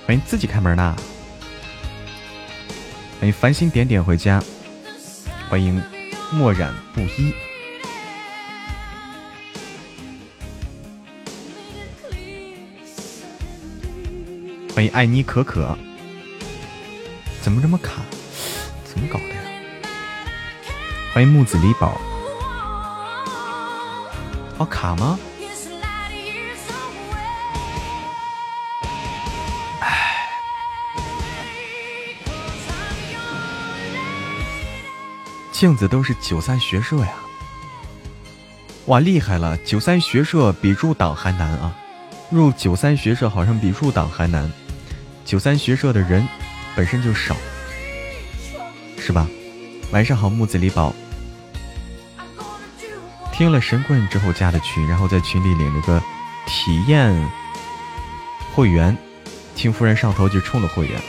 欢迎自己开门呐，欢迎繁星点点回家，欢迎墨染布衣。欢迎艾妮可可，怎么这么卡？怎么搞的呀？欢迎木子李宝，好卡吗？镜子都是九三学社呀！哇，厉害了！九三学社比入党还难啊！入九三学社好像比入党还难。九三学社的人本身就少，是吧？晚上好，木子李宝。听了神棍之后加的群，然后在群里领了个体验会员，听夫人上头就充了会员。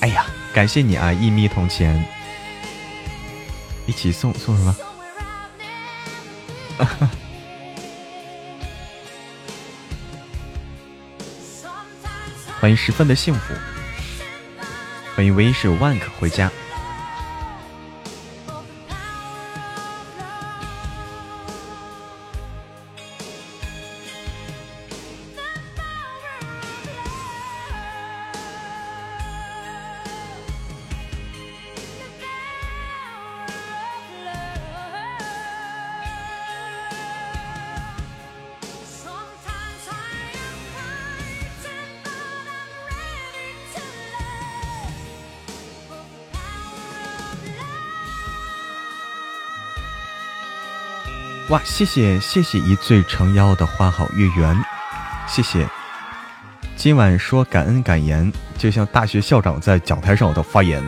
哎呀，感谢你啊！一米铜钱，一起送送什么？欢迎十分的幸福，欢迎唯一是有万可回家。哇，谢谢谢谢一醉成妖的花好月圆，谢谢。今晚说感恩感言，就像大学校长在讲台上的发言。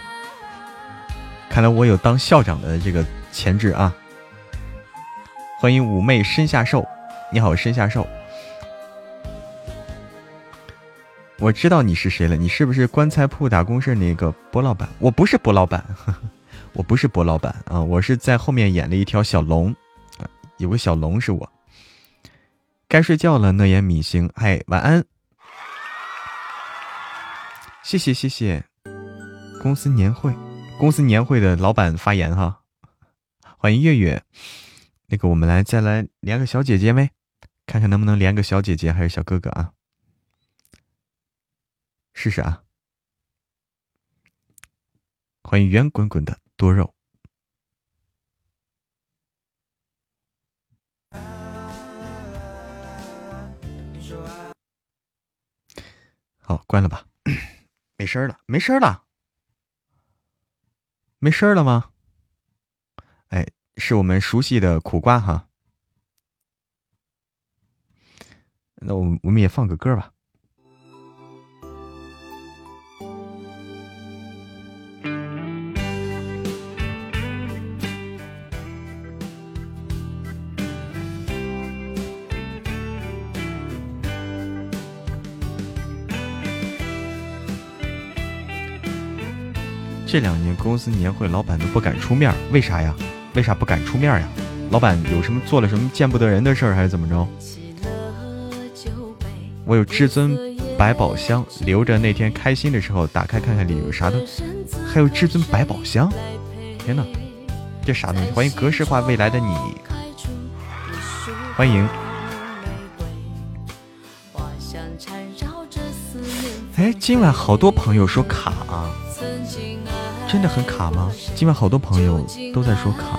看来我有当校长的这个潜质啊！欢迎妩媚身下寿，你好身下寿。我知道你是谁了，你是不是棺材铺打工是那个波老板？我不是波老板。我不是博老板啊，我是在后面演了一条小龙，啊，有个小龙是我。该睡觉了，乐言米星，嗨，晚安。谢谢谢谢，公司年会，公司年会的老板发言哈，欢迎月月。那个，我们来再来连个小姐姐呗？看看能不能连个小姐姐还是小哥哥啊？试试啊！欢迎圆滚滚的。多肉，好，关了吧，没声了，没声了，没声了吗？哎，是我们熟悉的苦瓜哈，那我我们也放个歌吧。这两年公司年会，老板都不敢出面，为啥呀？为啥不敢出面呀？老板有什么做了什么见不得人的事儿，还是怎么着？我有至尊百宝箱，留着那天开心的时候打开看看里有啥的。还有至尊百宝箱，天哪，这啥东西？欢迎格式化未来的你，欢迎。哎，今晚好多朋友说卡。真的很卡吗？今晚好多朋友都在说卡。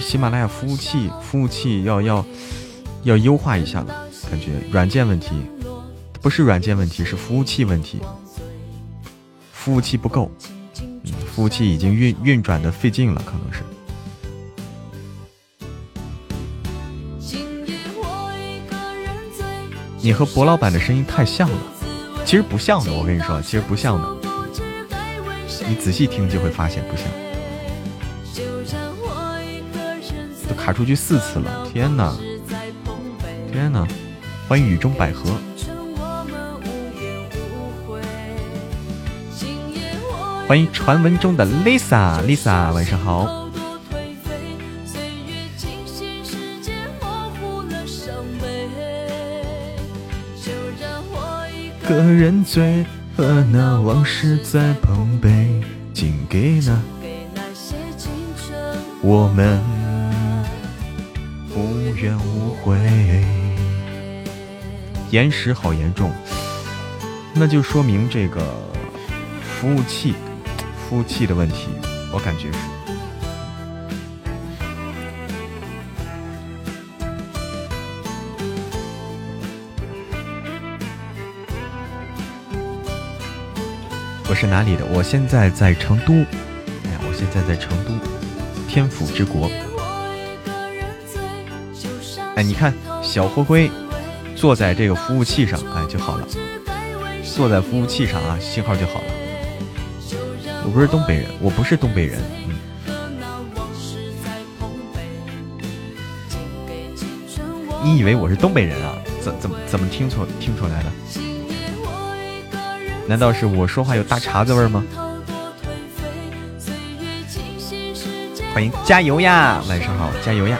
喜马拉雅服务器服务器要要要优化一下了，感觉软件问题，不是软件问题，是服务器问题，服务器不够，服务器已经运运转的费劲了，可能是。你和博老板的声音太像了，其实不像的，我跟你说，其实不像的，你仔细听就会发现不像。都卡出去四次了，天哪，天哪！欢迎雨中百合，欢迎传闻中的 Lisa，Lisa 晚上好。个人醉，和那往事在碰杯，敬给那我们无怨无悔。延时好严重，那就说明这个服务器，服务器的问题，我感觉是。是哪里的？我现在在成都。哎呀，我现在在成都，天府之国。哎，你看，小灰灰坐在这个服务器上，哎就好了。坐在服务器上啊，信号就好了。我不是东北人，我不是东北人。嗯。你以为我是东北人啊？怎怎么怎么听出听出来的？难道是我说话有大碴子味吗？欢迎加油呀！晚上好，加油呀！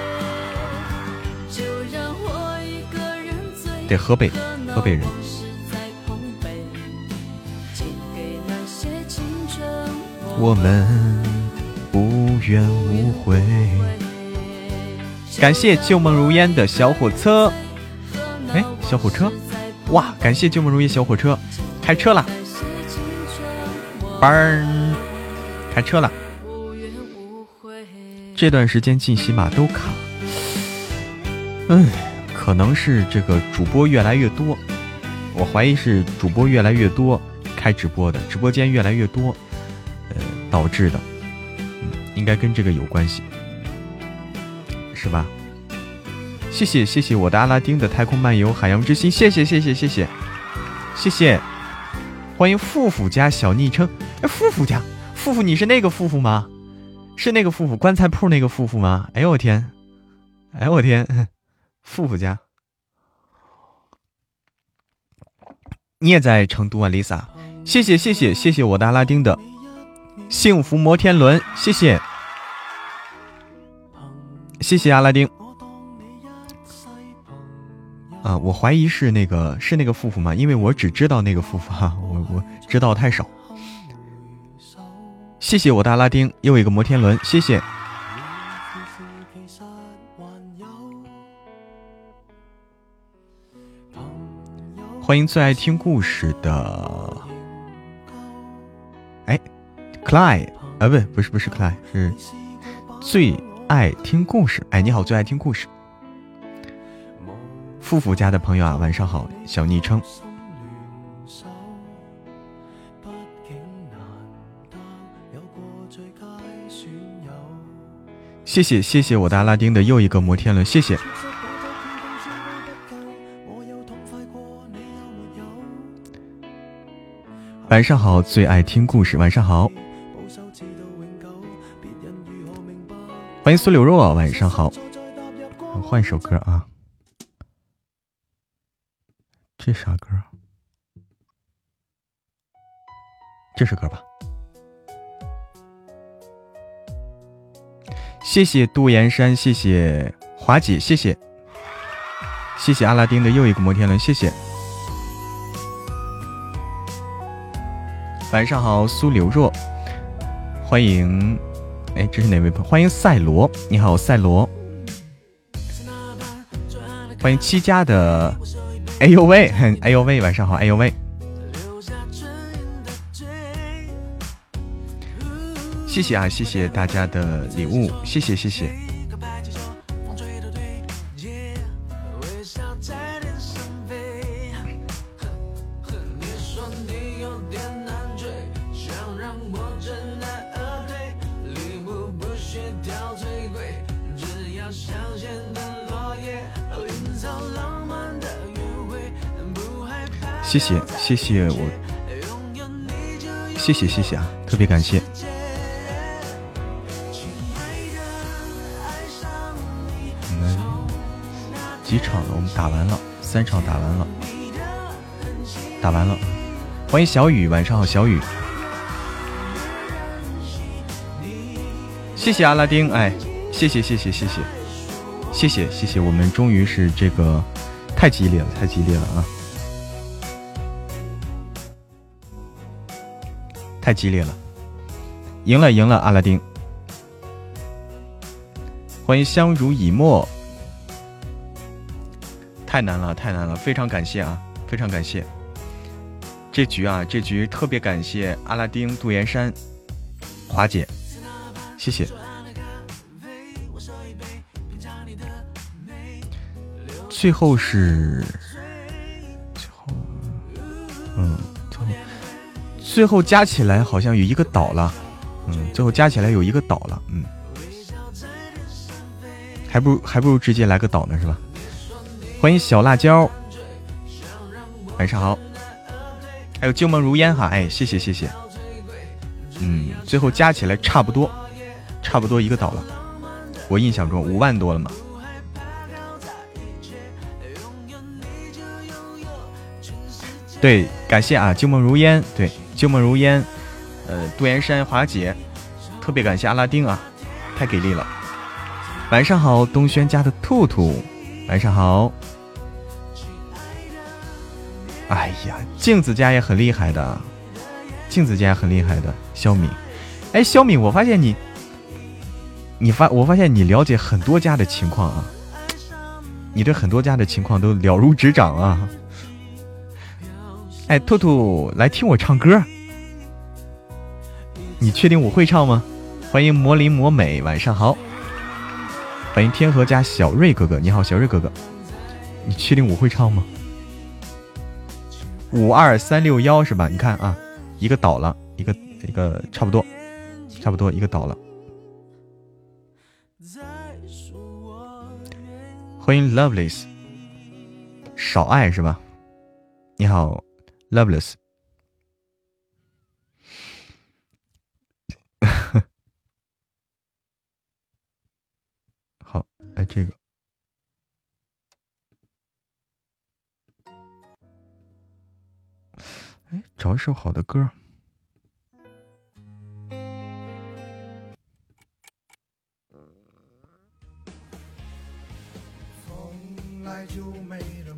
对，河北，河北人。我们无怨无悔。感谢旧梦如烟的小火车。哎，小火车！哇，感谢旧梦如烟小火车，开车了。班儿开车了，这段时间进喜马都卡，嗯，可能是这个主播越来越多，我怀疑是主播越来越多开直播的，直播间越来越多，呃导致的，嗯，应该跟这个有关系，是吧？谢谢谢谢我的阿拉丁的太空漫游海洋之心，谢谢谢谢谢谢谢谢，欢迎富富家小昵称。哎，富富家，富富，你是那个富富吗？是那个富富棺材铺那个富富吗？哎呦我天，哎呦我天，富富家，你也在成都啊，Lisa，谢谢谢谢谢谢我的阿拉丁的幸福摩天轮，谢谢，谢谢阿拉丁。啊，我怀疑是那个是那个富富吗？因为我只知道那个富富哈，我我知道太少。谢谢我的阿拉丁，又一个摩天轮，谢谢。欢迎最爱听故事的，哎，Cly，啊，不，不是，不是 Cly，是最爱听故事。哎，你好，最爱听故事。富富家的朋友啊，晚上好，小昵称。谢谢谢谢我的阿拉丁的又一个摩天轮，谢谢。晚上好，最爱听故事。晚上好，欢迎苏柳若。晚上好，换一首歌啊，这啥歌？这首歌吧。谢谢杜岩山，谢谢华姐，谢谢，谢谢阿拉丁的又一个摩天轮，谢谢。晚上好，苏刘若，欢迎，哎，这是哪位朋友？欢迎赛罗，你好，赛罗。欢迎七家的，哎呦喂，哎呦喂，晚上好，哎呦喂。谢谢啊谢谢大家的礼物谢谢谢谢谢谢谢谢我谢谢谢谢啊！特别感谢场了，我们打完了，三场打完了，打完了。欢迎小雨，晚上好，小雨。谢谢阿拉丁，哎，谢谢谢谢谢谢谢谢谢谢，我们终于是这个太激烈了，太激烈了啊！太激烈了，赢了赢了，阿拉丁。欢迎相濡以沫，太难了太难了，非常感谢啊，非常感谢。这局啊，这局特别感谢阿拉丁、杜岩山、华姐，谢谢。最后是最后，嗯，最后最后加起来好像有一个岛了，嗯，最后加起来有一个岛了，嗯，还不如还不如直接来个岛呢，是吧？欢迎小辣椒，晚上好。还有旧梦如烟哈，哎，谢谢谢谢，嗯，最后加起来差不多，差不多一个岛了，我印象中五万多了嘛。对，感谢啊，旧梦如烟，对，旧梦如烟，呃，杜岩山华姐，特别感谢阿拉丁啊，太给力了。晚上好，东轩家的兔兔，晚上好。哎呀，镜子家也很厉害的，镜子家很厉害的，肖敏。哎，肖敏，我发现你，你发，我发现你了解很多家的情况啊，你对很多家的情况都了如指掌啊。哎，兔兔，来听我唱歌，你确定我会唱吗？欢迎魔灵魔美，晚上好。欢迎天河家小瑞哥哥，你好，小瑞哥哥，你确定我会唱吗？五二三六幺是吧？你看啊，一个倒了，一个一个差不多，差不多一个倒了。欢迎 Loveless，少爱是吧？你好，Loveless。好，哎，这个。哎，找一首好的歌。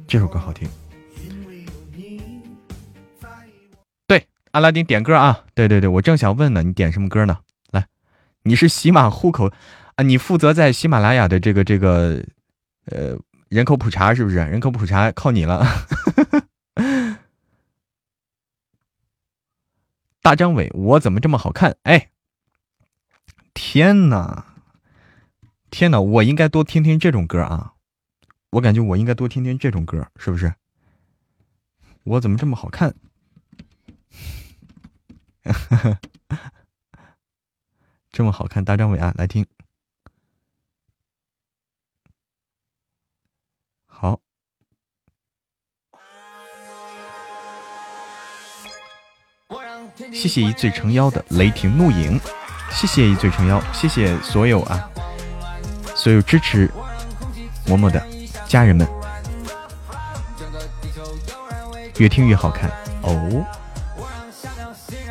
这首歌好听。对，阿拉丁点歌啊！对对对，我正想问呢，你点什么歌呢？来，你是喜马户口你负责在喜马拉雅的这个这个呃人口普查是不是？人口普查靠你了。大张伟，我怎么这么好看？哎，天哪，天哪，我应该多听听这种歌啊！我感觉我应该多听听这种歌，是不是？我怎么这么好看？这么好看，大张伟啊，来听。谢谢一醉成妖的雷霆怒影，谢谢一醉成妖，谢谢所有啊，所有支持嬷嬷的家人们，越听越好看哦！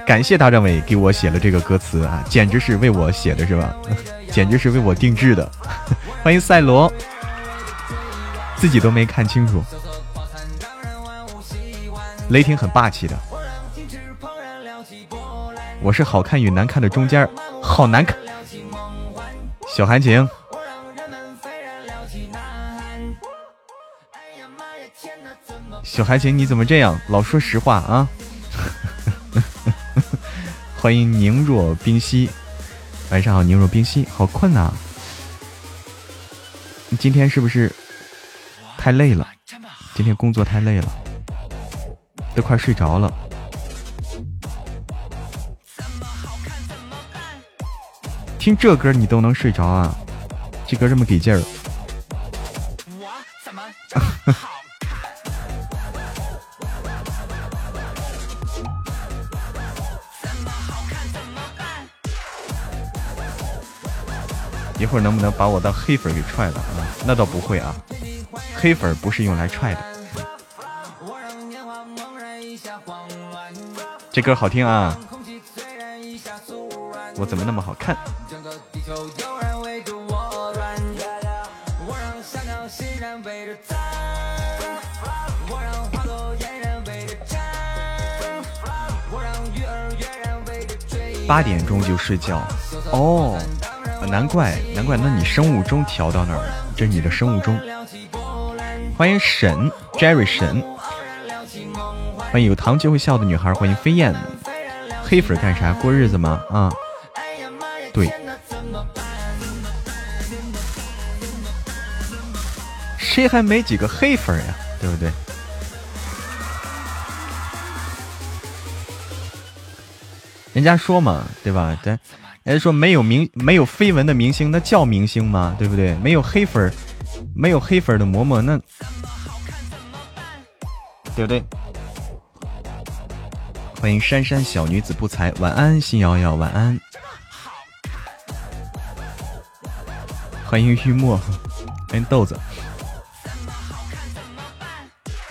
感谢大张伟给我写了这个歌词啊，简直是为我写的是吧？简直是为我定制的。欢迎赛罗，自己都没看清楚，雷霆很霸气的。我是好看与难看的中间好难看。小韩晴，小韩晴，你怎么这样？老说实话啊！欢迎宁若冰溪，晚上好，宁若冰溪，好困呐！今天是不是太累了？今天工作太累了，都快睡着了。听这歌你都能睡着啊？这歌这么给劲儿。一会儿能不能把我的黑粉给踹了啊？那倒不会啊，黑粉不是用来踹的。这歌好听啊，我怎么那么好看？八点钟就睡觉哦，难怪难怪，那你生物钟调到那儿了？这是你的生物钟。欢迎沈 Jerry 沈，欢迎有糖就会笑的女孩，欢迎飞燕。黑粉干啥？过日子吗？啊，对。谁还没几个黑粉呀？对不对？人家说嘛，对吧？对，人家说没有明没有绯闻的明星，那叫明星吗？对不对？没有黑粉没有黑粉的嬷嬷，那对不对？欢迎珊珊小女子不才，晚安，心瑶瑶，晚安。欢迎玉墨，欢迎豆子。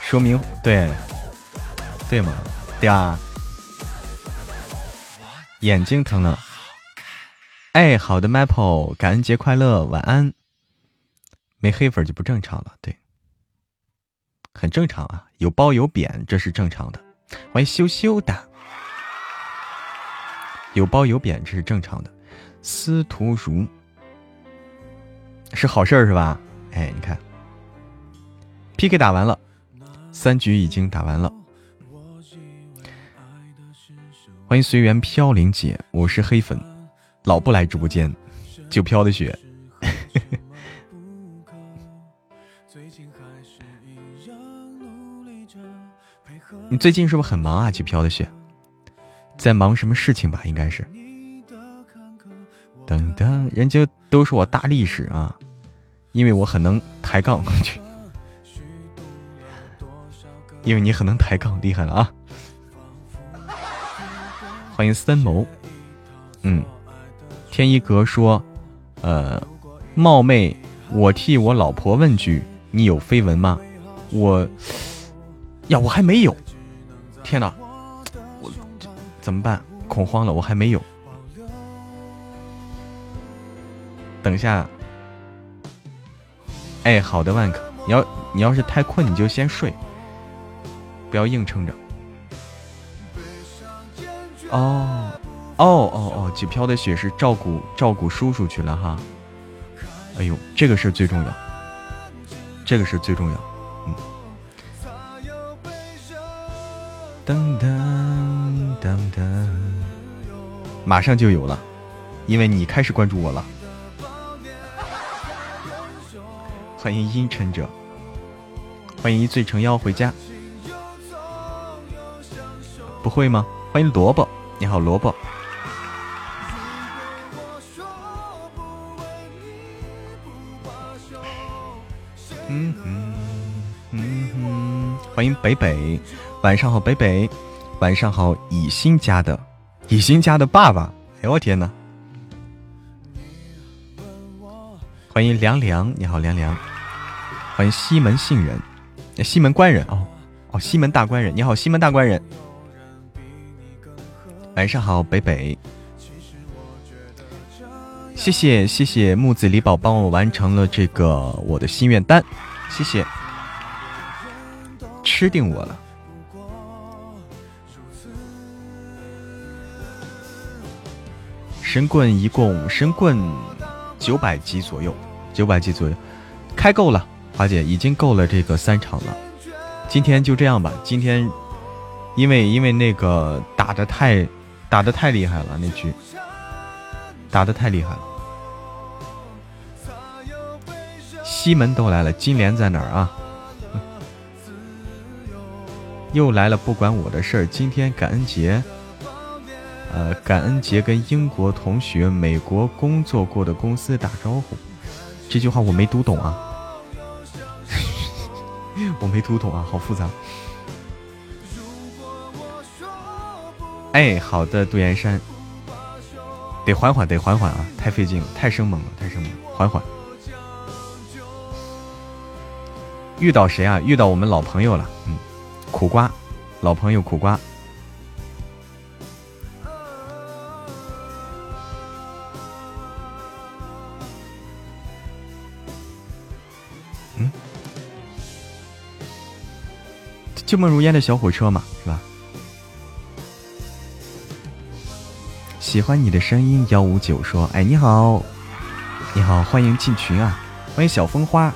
说明对，对吗？对啊。眼睛疼了，哎，好的，Maple，感恩节快乐，晚安。没黑粉就不正常了，对，很正常啊，有褒有贬，这是正常的。欢迎羞羞的，有褒有贬，这是正常的。司徒如是好事是吧？哎，你看，PK 打完了，三局已经打完了。欢迎随缘飘零姐，我是黑粉，老不来直播间，就飘的雪。你最近是不是很忙啊？就飘的雪，在忙什么事情吧？应该是。等等，人家都说我大力士啊，因为我很能抬杠。因为你很能抬杠，厉害了啊！欢迎森谋，嗯，天一阁说，呃，冒昧我替我老婆问句，你有绯闻吗？我呀，我还没有，天哪，我怎么办？恐慌了，我还没有。等一下，哎，好的，万科，你要你要是太困，你就先睡，不要硬撑着。哦，哦哦哦！几飘的雪是照顾照顾叔叔去了哈。哎呦，这个事最重要，这个事最重要。嗯。噔噔噔噔，马上就有了，因为你开始关注我了。欢迎阴沉者，欢迎一醉成妖回家。不会吗？欢迎萝卜。你好，萝卜。嗯哼，嗯哼，欢迎北北，晚上好，北北，晚上好，以心家的，以心家的爸爸。哎呦我天哪！欢迎凉凉，你好，凉凉。欢迎西门杏人，西门官人哦哦，西门大官人，你好，西门大官人。晚上好，北北。谢谢谢谢木子李宝帮我完成了这个我的心愿单，谢谢。吃定我了。神棍一共神棍九百级左右，九百级左右，开够了，华姐已经够了这个三场了。今天就这样吧，今天因为因为那个打的太。打的太厉害了，那局打的太厉害了。西门都来了，金莲在哪儿啊？又来了，不管我的事儿。今天感恩节，呃，感恩节跟英国同学、美国工作过的公司打招呼。这句话我没读懂啊，我没读懂啊，好复杂。哎，好的，杜岩山。得缓缓，得缓缓啊！太费劲了，太生猛了，太生猛了，缓缓。遇到谁啊？遇到我们老朋友了，嗯，苦瓜，老朋友苦瓜。嗯，旧梦如烟的小火车嘛，是吧？喜欢你的声音，幺五九说，哎，你好，你好，欢迎进群啊，欢迎小风花。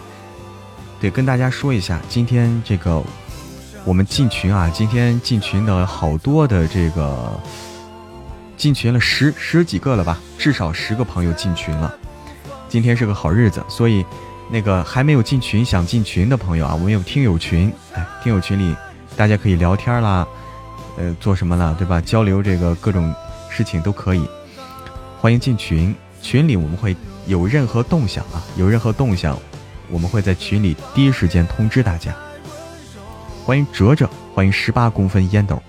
得，跟大家说一下，今天这个我们进群啊，今天进群的好多的这个进群了十十几个了吧，至少十个朋友进群了。今天是个好日子，所以那个还没有进群想进群的朋友啊，我们有听友群，哎，听友群里大家可以聊天啦，呃，做什么了，对吧？交流这个各种事情都可以，欢迎进群。群里我们会有任何动向啊，有任何动向。我们会在群里第一时间通知大家。欢迎哲哲，欢迎十八公分烟斗。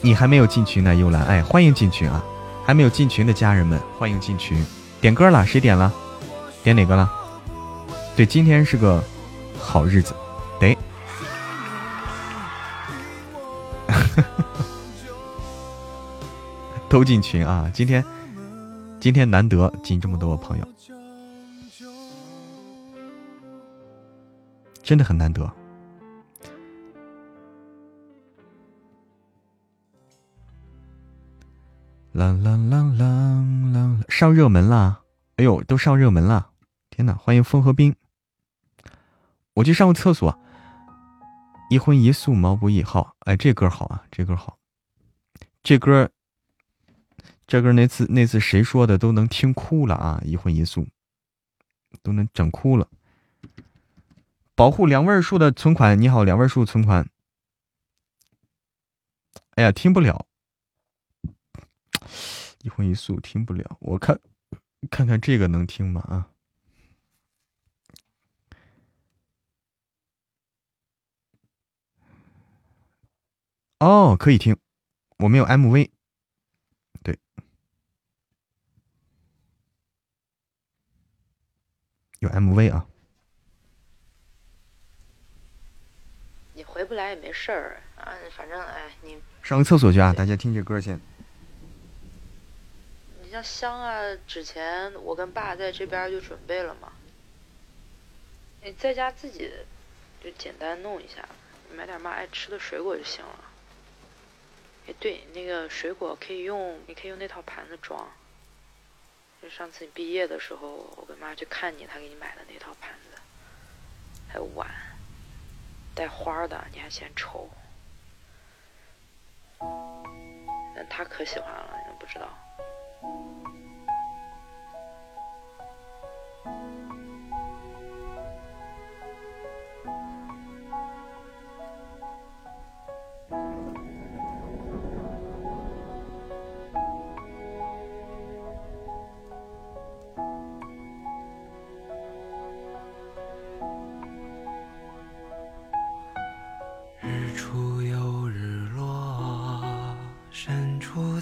你还没有进群呢，幽兰，哎，欢迎进群啊！还没有进群的家人们，欢迎进群。点歌了，谁点了？点哪个了？对，今天是个好日子，得。都进群啊！今天今天难得进这么多朋友。真的很难得，啷啷啷啷啷，上热门啦！哎呦，都上热门了！天哪，欢迎风和冰。我去上个厕所。一荤一素，毛不易。好，哎，这歌好啊，这歌好。这歌，这歌那次那次谁说的都能听哭了啊！一荤一素，都能整哭了。保护两位数的存款，你好，两位数存款。哎呀，听不了，一荤一素听不了。我看，看看这个能听吗？啊，哦，可以听，我没有 MV，有 MV 啊。你回不来也没事儿啊，反正哎，你上个厕所去啊！大家听这歌先。你像香啊，之前我跟爸在这边就准备了嘛。你在家自己就简单弄一下，买点妈爱吃的水果就行了。哎，对，那个水果可以用，你可以用那套盘子装。就上次你毕业的时候，我跟妈去看你，她给你买的那套盘子，还有碗。带花的，你还嫌丑？那他可喜欢了，你不知道。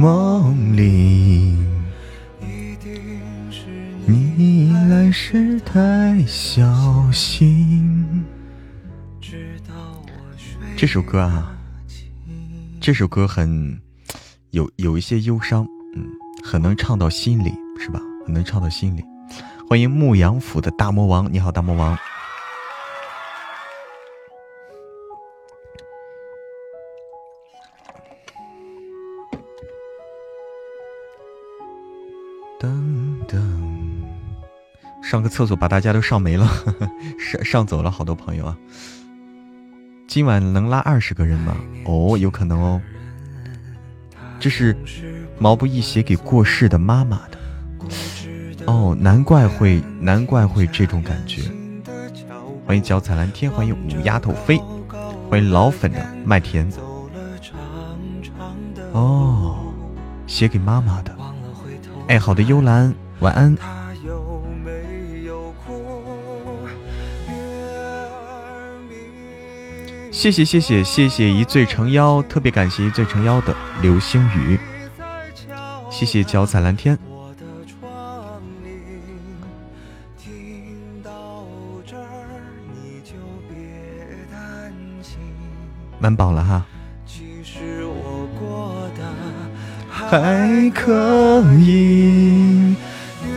梦里？一定是你来时太小心。这首歌啊，这首歌很有有一些忧伤，嗯，很能唱到心里，是吧？很能唱到心里。欢迎牧羊府的大魔王，你好，大魔王。上个厕所把大家都上没了，上上走了好多朋友啊。今晚能拉二十个人吗？哦，有可能哦。这是毛不易写给过世的妈妈的。哦，难怪会，难怪会这种感觉。欢迎脚踩蓝天，欢迎五丫头飞，欢迎老粉的麦田。哦，写给妈妈的。哎，好的，幽兰，晚安。谢谢谢谢谢谢一醉成妖，特别感谢一醉成妖的流星雨，谢谢脚踩蓝天。听到这你就别担心，满饱了哈。其实我过得还可以。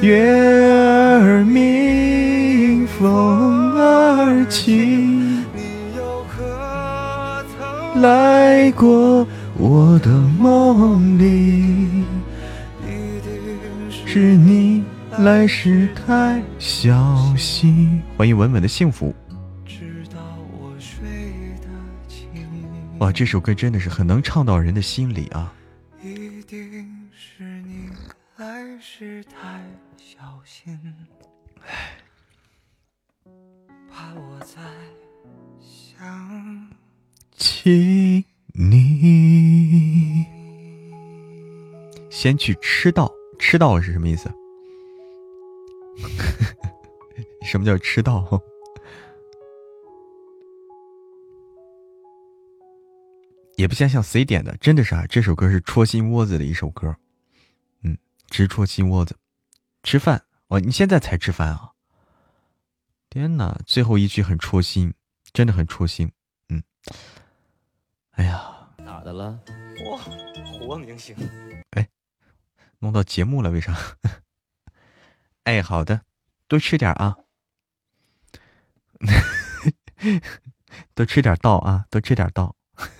月儿明，风儿轻，来过我的梦里。一定是是你来时太小心。欢迎稳稳的幸福。知道我睡得轻，哇，这首歌真的是很能唱到人的心里啊！一定是你来时太小心，怕我在想请你先去吃到，吃到是什么意思？什么叫吃到？也不像像谁点的，真的是啊，这首歌是戳心窝子的一首歌，嗯，直戳心窝子。吃饭哦，你现在才吃饭啊？天哪，最后一句很戳心，真的很戳心。嗯，哎呀，咋的了？哇，活明星，哎弄到节目了，为啥？哎，好的，多吃点啊，多吃点道啊，多吃点道。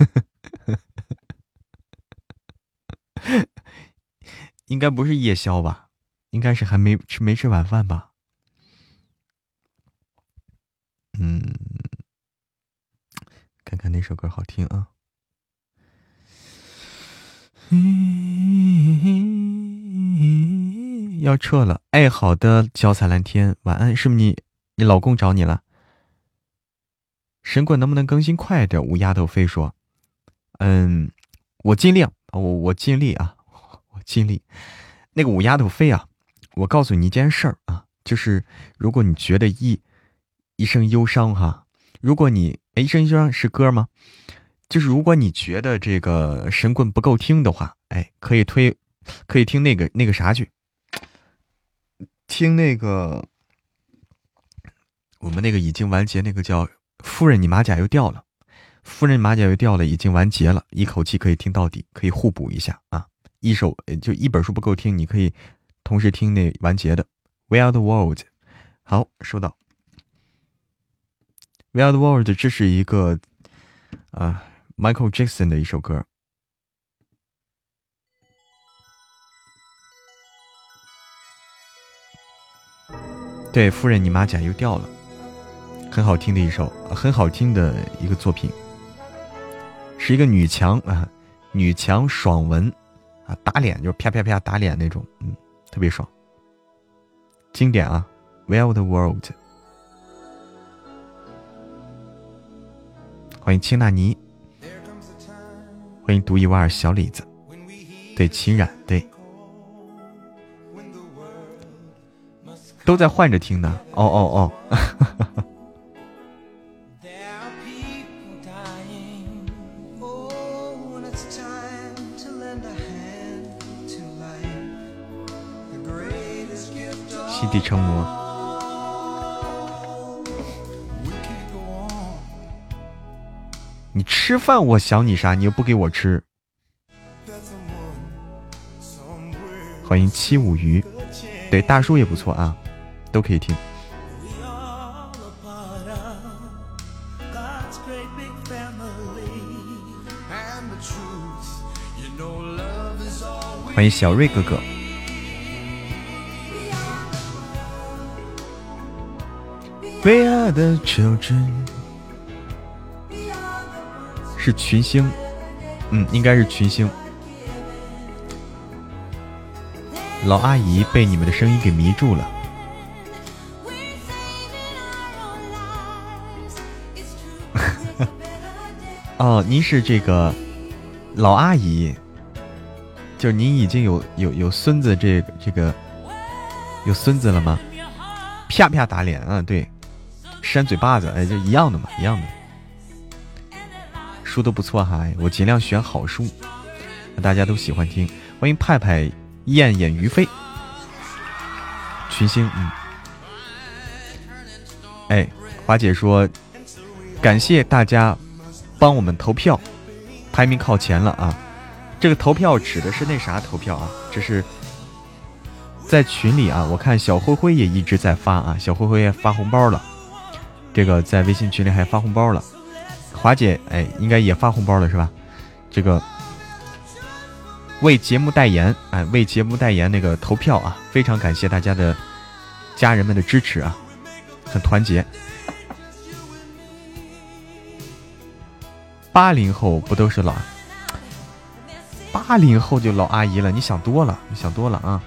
应该不是夜宵吧？应该是还没吃没吃晚饭吧？嗯，看看哪首歌好听啊？要撤了，哎，好的，脚踩蓝天，晚安。是不是你你老公找你了？神棍能不能更新快点？五丫头飞说，嗯，我尽量，我我尽力啊，我尽力。那个五丫头飞啊，我告诉你一件事儿啊，就是如果你觉得一一生忧伤哈，如果你哎一生忧伤是歌吗？就是如果你觉得这个神棍不够听的话，哎，可以推，可以听那个那个啥去，听那个我们那个已经完结那个叫夫人你马甲又掉了，夫人马甲又掉了，已经完结了，一口气可以听到底，可以互补一下啊。一首就一本书不够听，你可以同时听那完结的《We Are the World》。好，收到。《We Are the World》这是一个啊、Michael Jackson 的一首歌。对，夫人，你马甲又掉了，很好听的一首，很好听的一个作品，是一个女强啊，女强爽文啊，打脸就是啪啪啪打脸那种，嗯，特别爽，经典啊，《Well the World》，欢迎青纳尼，欢迎独一无二小李子，对，秦冉，对，都在换着听呢。哦哦哦。地成魔，你吃饭我想你啥？你又不给我吃。欢迎七五鱼，对大叔也不错啊，都可以听。欢迎小瑞哥哥。We are the children，是群星，嗯，应该是群星。老阿姨被你们的声音给迷住了。哦，您是这个老阿姨，就是您已经有有有孙子，这这个有孙子了吗？啪啪打脸啊！对。扇嘴巴子，哎，就一样的嘛，一样的。书都不错哈，我尽量选好书，大家都喜欢听。欢迎派派燕燕于飞，群星，嗯。哎，华姐说，感谢大家帮我们投票，排名靠前了啊。这个投票指的是那啥投票啊？这是在群里啊，我看小灰灰也一直在发啊，小灰灰也发红包了。这个在微信群里还发红包了，华姐，哎，应该也发红包了是吧？这个为节目代言，哎，为节目代言那个投票啊，非常感谢大家的家人们的支持啊，很团结。八零后不都是老？八零后就老阿姨了？你想多了，你想多了啊。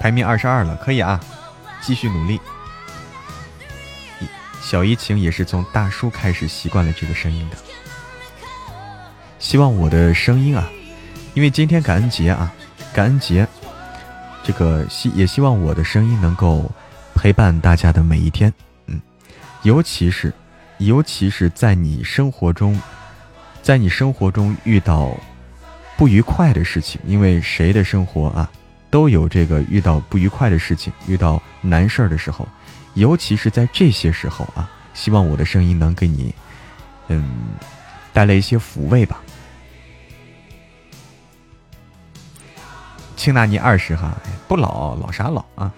排名二十二了，可以啊，继续努力。小怡情也是从大叔开始习惯了这个声音的，希望我的声音啊，因为今天感恩节啊，感恩节，这个希也希望我的声音能够陪伴大家的每一天，嗯，尤其是，尤其是在你生活中，在你生活中遇到不愉快的事情，因为谁的生活啊？都有这个遇到不愉快的事情，遇到难事儿的时候，尤其是在这些时候啊，希望我的声音能给你，嗯，带来一些抚慰吧。青纳尼二十哈，不老，老啥老啊？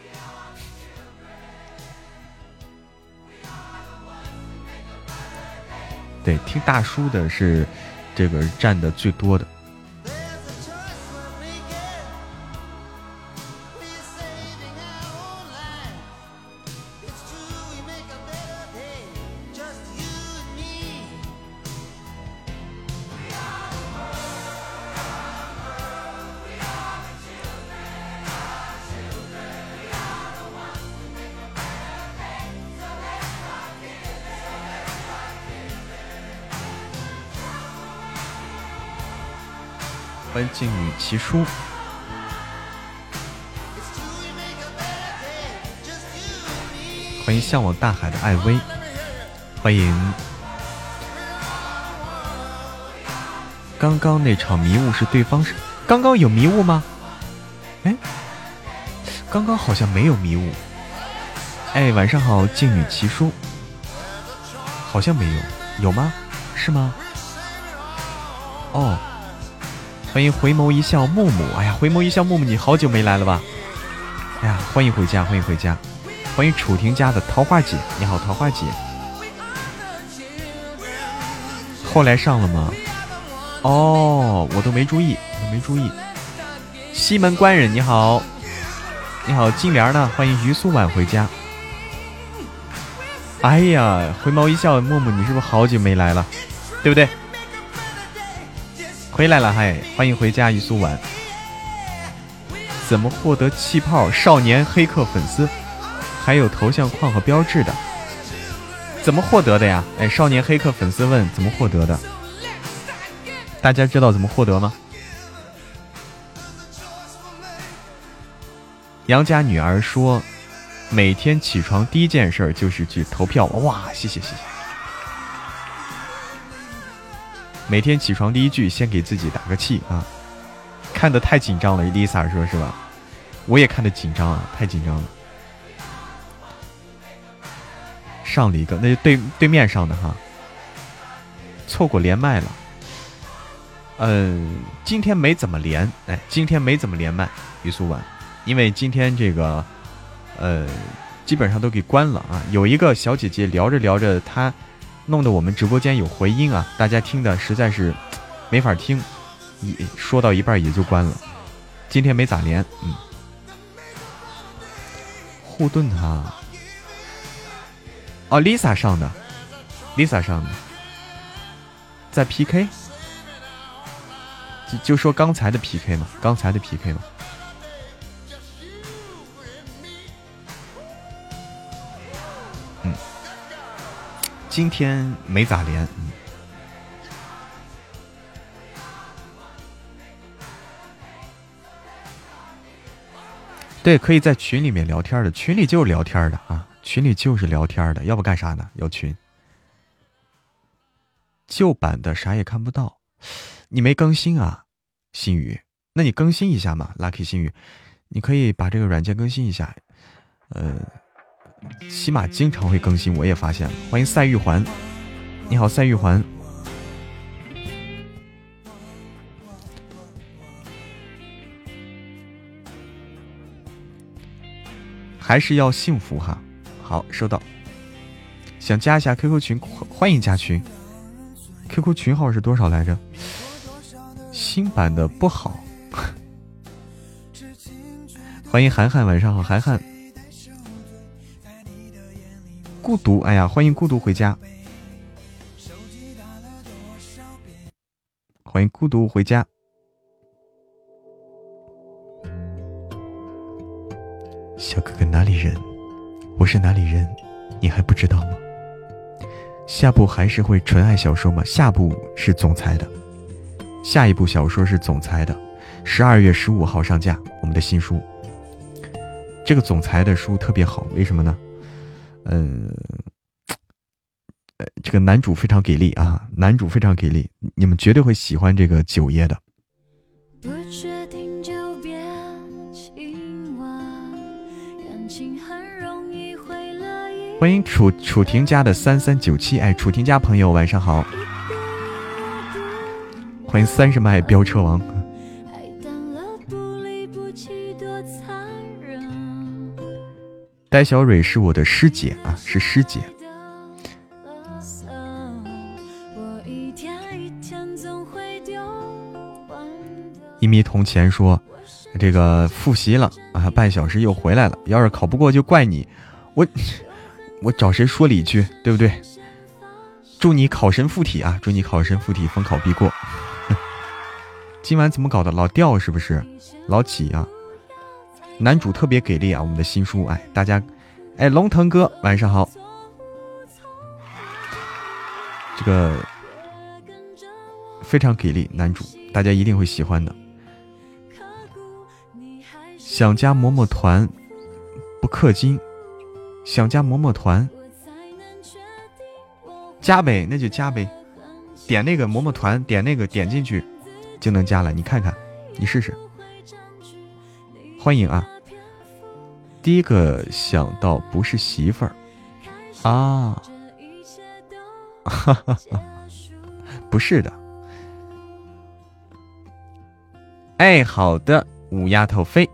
对，听大叔的是这个占的最多的。奇书，欢迎向往大海的艾薇，欢迎。刚刚那场迷雾是对方是？刚刚有迷雾吗？哎，刚刚好像没有迷雾。哎，晚上好，静女奇书，好像没有，有吗？是吗？哦。欢迎回眸一笑木木，哎呀，回眸一笑木木，你好久没来了吧？哎呀，欢迎回家，欢迎回家，欢迎楚婷家的桃花姐，你好，桃花姐。后来上了吗？哦，我都没注意，我没注意。西门官人你好，你好，金莲呢？欢迎于苏婉回家。哎呀，回眸一笑木木，你是不是好久没来了？对不对？回来了，嗨，欢迎回家，一苏晚。怎么获得气泡少年黑客粉丝，还有头像框和标志的？怎么获得的呀？哎，少年黑客粉丝问怎么获得的？大家知道怎么获得吗？杨家女儿说，每天起床第一件事就是去投票。哇，谢谢谢谢。每天起床第一句，先给自己打个气啊！看的太紧张了，Lisa 说是吧？我也看的紧张啊，太紧张了。上了一个，那就对对面上的哈，错过连麦了。嗯，今天没怎么连，哎，今天没怎么连麦，于苏婉，因为今天这个，呃，基本上都给关了啊。有一个小姐姐聊着聊着，她弄得我们直播间有回音啊，大家听的实在是没法听，一说到一半也就关了。今天没咋连，嗯。护盾他。哦，Lisa 上的，Lisa 上的，在 PK，就就说刚才的 PK 嘛，刚才的 PK 嘛。今天没咋连。对，可以在群里面聊天的，群里就是聊天的啊。群里就是聊天的，要不干啥呢？要群。旧版的啥也看不到，你没更新啊，新宇？那你更新一下嘛，Lucky 新宇，你可以把这个软件更新一下。呃，起码经常会更新，我也发现了。欢迎赛玉环，你好，赛玉环。还是要幸福哈。好，收到。想加一下 QQ 群，欢迎加群。QQ 群号是多少来着？新版的不好。欢迎涵涵，晚上好，涵涵。孤独，哎呀，欢迎孤独回家。欢迎孤独回家。小哥哥哪里人？我是哪里人，你还不知道吗？下部还是会纯爱小说吗？下部是总裁的，下一部小说是总裁的，十二月十五号上架我们的新书。这个总裁的书特别好，为什么呢？嗯，呃，这个男主非常给力啊，男主非常给力，你们绝对会喜欢这个九爷的。欢迎楚楚婷家的三三九七，哎，楚婷家朋友晚上好。欢迎三十迈飙车王。戴小蕊是我的师姐啊，是师姐。一米铜钱说，这个复习了啊，半小时又回来了。要是考不过就怪你，我。我找谁说理去，对不对？祝你考神附体啊！祝你考神附体，逢考必过。今晚怎么搞的？老掉是不是？老起啊？男主特别给力啊！我们的新书，哎，大家，哎，龙腾哥，晚上好。这个非常给力，男主，大家一定会喜欢的。想加嬷嬷团，不氪金。想加嬷嬷团，加呗，那就加呗。点那个嬷嬷团，点那个点进去就能加了。你看看，你试试。欢迎啊！第一个想到不是媳妇儿啊，哈哈哈，不是的。哎，好的，五丫头飞。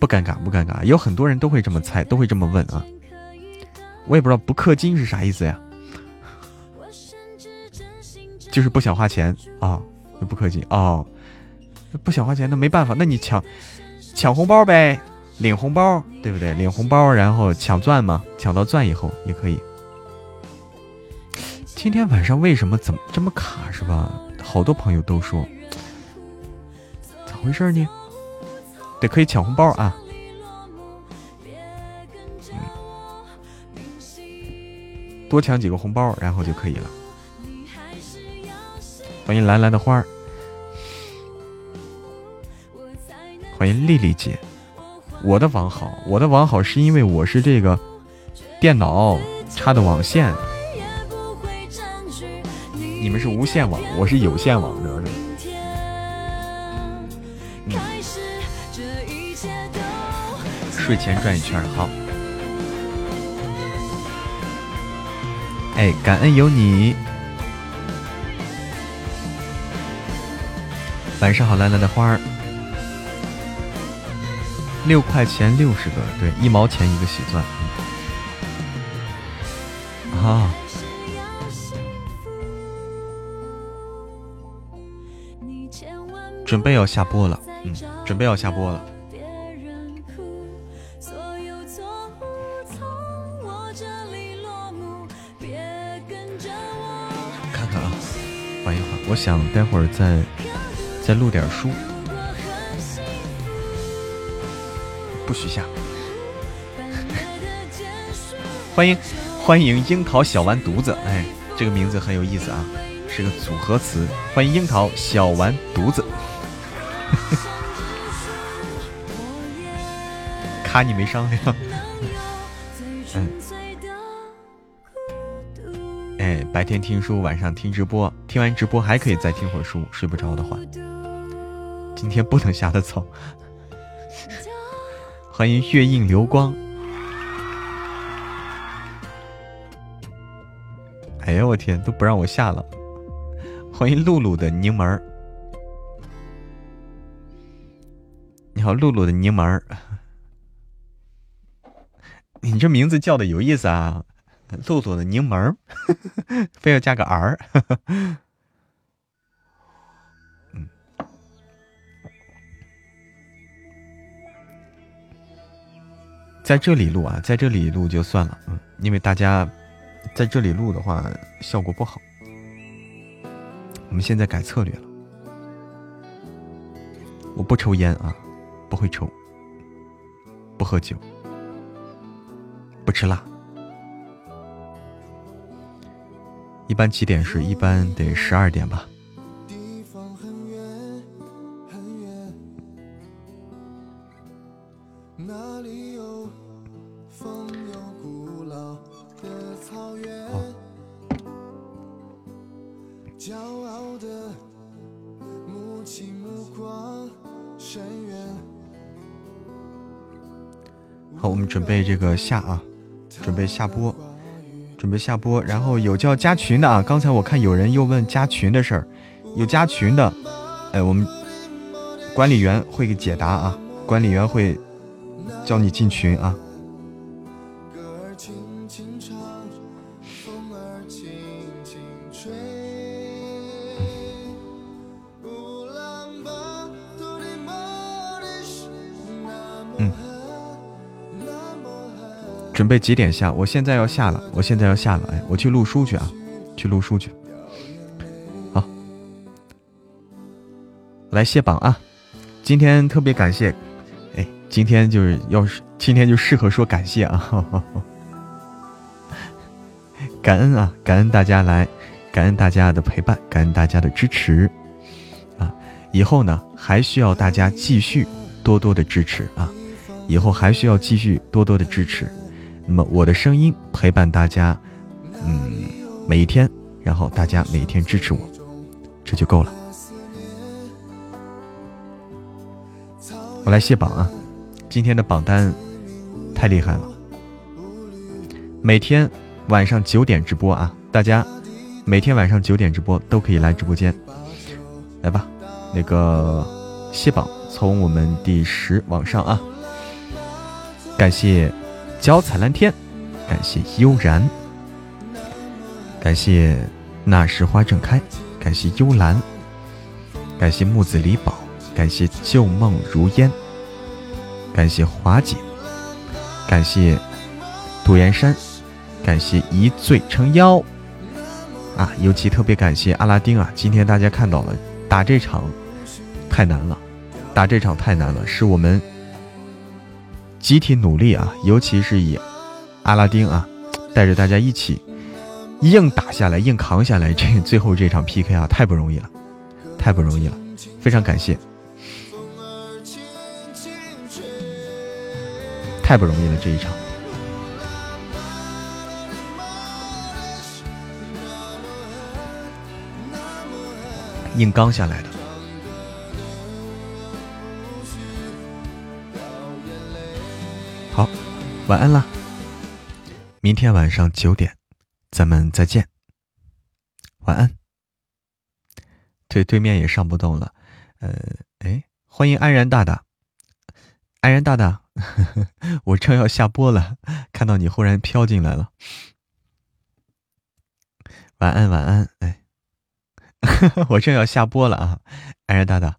不尴尬，不尴尬，有很多人都会这么猜，都会这么问啊。我也不知道不氪金是啥意思呀，就是不想花钱啊，不客气啊，不想花钱那没办法，那你抢抢红包呗，领红包对不对？领红包然后抢钻嘛，抢到钻以后也可以。今天晚上为什么怎么这么卡是吧？好多朋友都说咋回事呢？对，可以抢红包啊！多抢几个红包，然后就可以了。欢迎蓝蓝的花儿，欢迎丽丽姐。我的网好，我的网好是因为我是这个电脑插的网线，你们是无线网，我是有线网，知道吗？睡前转一圈，好。哎，感恩有你。晚上好，蓝蓝的花儿。六块钱六十个，对，一毛钱一个喜钻。啊！准备要下播了，嗯，准备要下播了。看看啊，缓一缓，我想待会儿再再录点书。不许下！欢迎欢迎樱桃小丸犊子，哎，这个名字很有意思啊，是个组合词。欢迎樱桃小丸犊子，卡你没商量。哎，白天听书，晚上听直播，听完直播还可以再听会儿书，睡不着的话，今天不能下的早。欢迎月映流光。哎呀，我天，都不让我下了。欢迎露露的柠檬。你好，露露的柠檬。你这名字叫的有意思啊，露露的柠檬儿，非要加个儿。在这里录啊，在这里录就算了，嗯，因为大家在这里录的话效果不好。我们现在改策略了，我不抽烟啊，不会抽，不喝酒，不吃辣。一般几点睡？一般得十二点吧。好，我们准备这个下啊，准备下播，准备下播。然后有叫加群的啊，刚才我看有人又问加群的事儿，有加群的，哎，我们管理员会给解答啊，管理员会叫你进群啊。准备几点下？我现在要下了，我现在要下了。哎，我去录书去啊，去录书去。好，来卸榜啊！今天特别感谢，哎，今天就是要是今天就适合说感谢啊，感恩啊，感恩大家来，感恩大家的陪伴，感恩大家的支持啊！以后呢，还需要大家继续多多的支持啊！以后还需要继续多多的支持。那么我的声音陪伴大家，嗯，每一天，然后大家每一天支持我，这就够了。我来卸榜啊，今天的榜单太厉害了。每天晚上九点直播啊，大家每天晚上九点直播都可以来直播间，来吧。那个卸榜从我们第十往上啊，感谢。脚踩蓝天，感谢悠然，感谢那时花正开，感谢幽兰，感谢木子李宝，感谢旧梦如烟，感谢华姐，感谢杜岩山，感谢一醉成妖，啊，尤其特别感谢阿拉丁啊！今天大家看到了，打这场太难了，打这场太难了，是我们。集体努力啊，尤其是以阿拉丁啊，带着大家一起硬打下来，硬扛下来，这最后这场 PK 啊，太不容易了，太不容易了，非常感谢，太不容易了这一场，硬刚下来的。晚安了，明天晚上九点。咱们再见，晚安。对，对面也上不动了。呃，哎，欢迎安然大大，安然大大，我正要下播了，看到你忽然飘进来了。晚安，晚安。哎，我正要下播了啊，安然大大。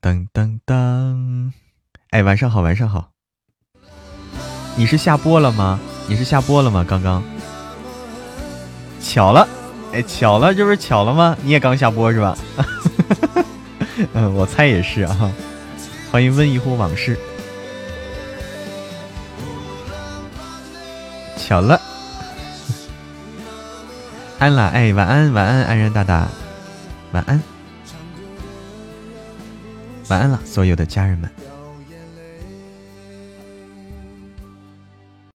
噔噔噔，哎，晚上好，晚上好。你是下播了吗？你是下播了吗？刚刚。巧了，哎，巧了，这不是巧了吗？你也刚下播是吧？嗯，我猜也是啊。欢迎温一壶往事。巧了，安了，哎，晚安，晚安，安然大大，晚安，晚安了，所有的家人们。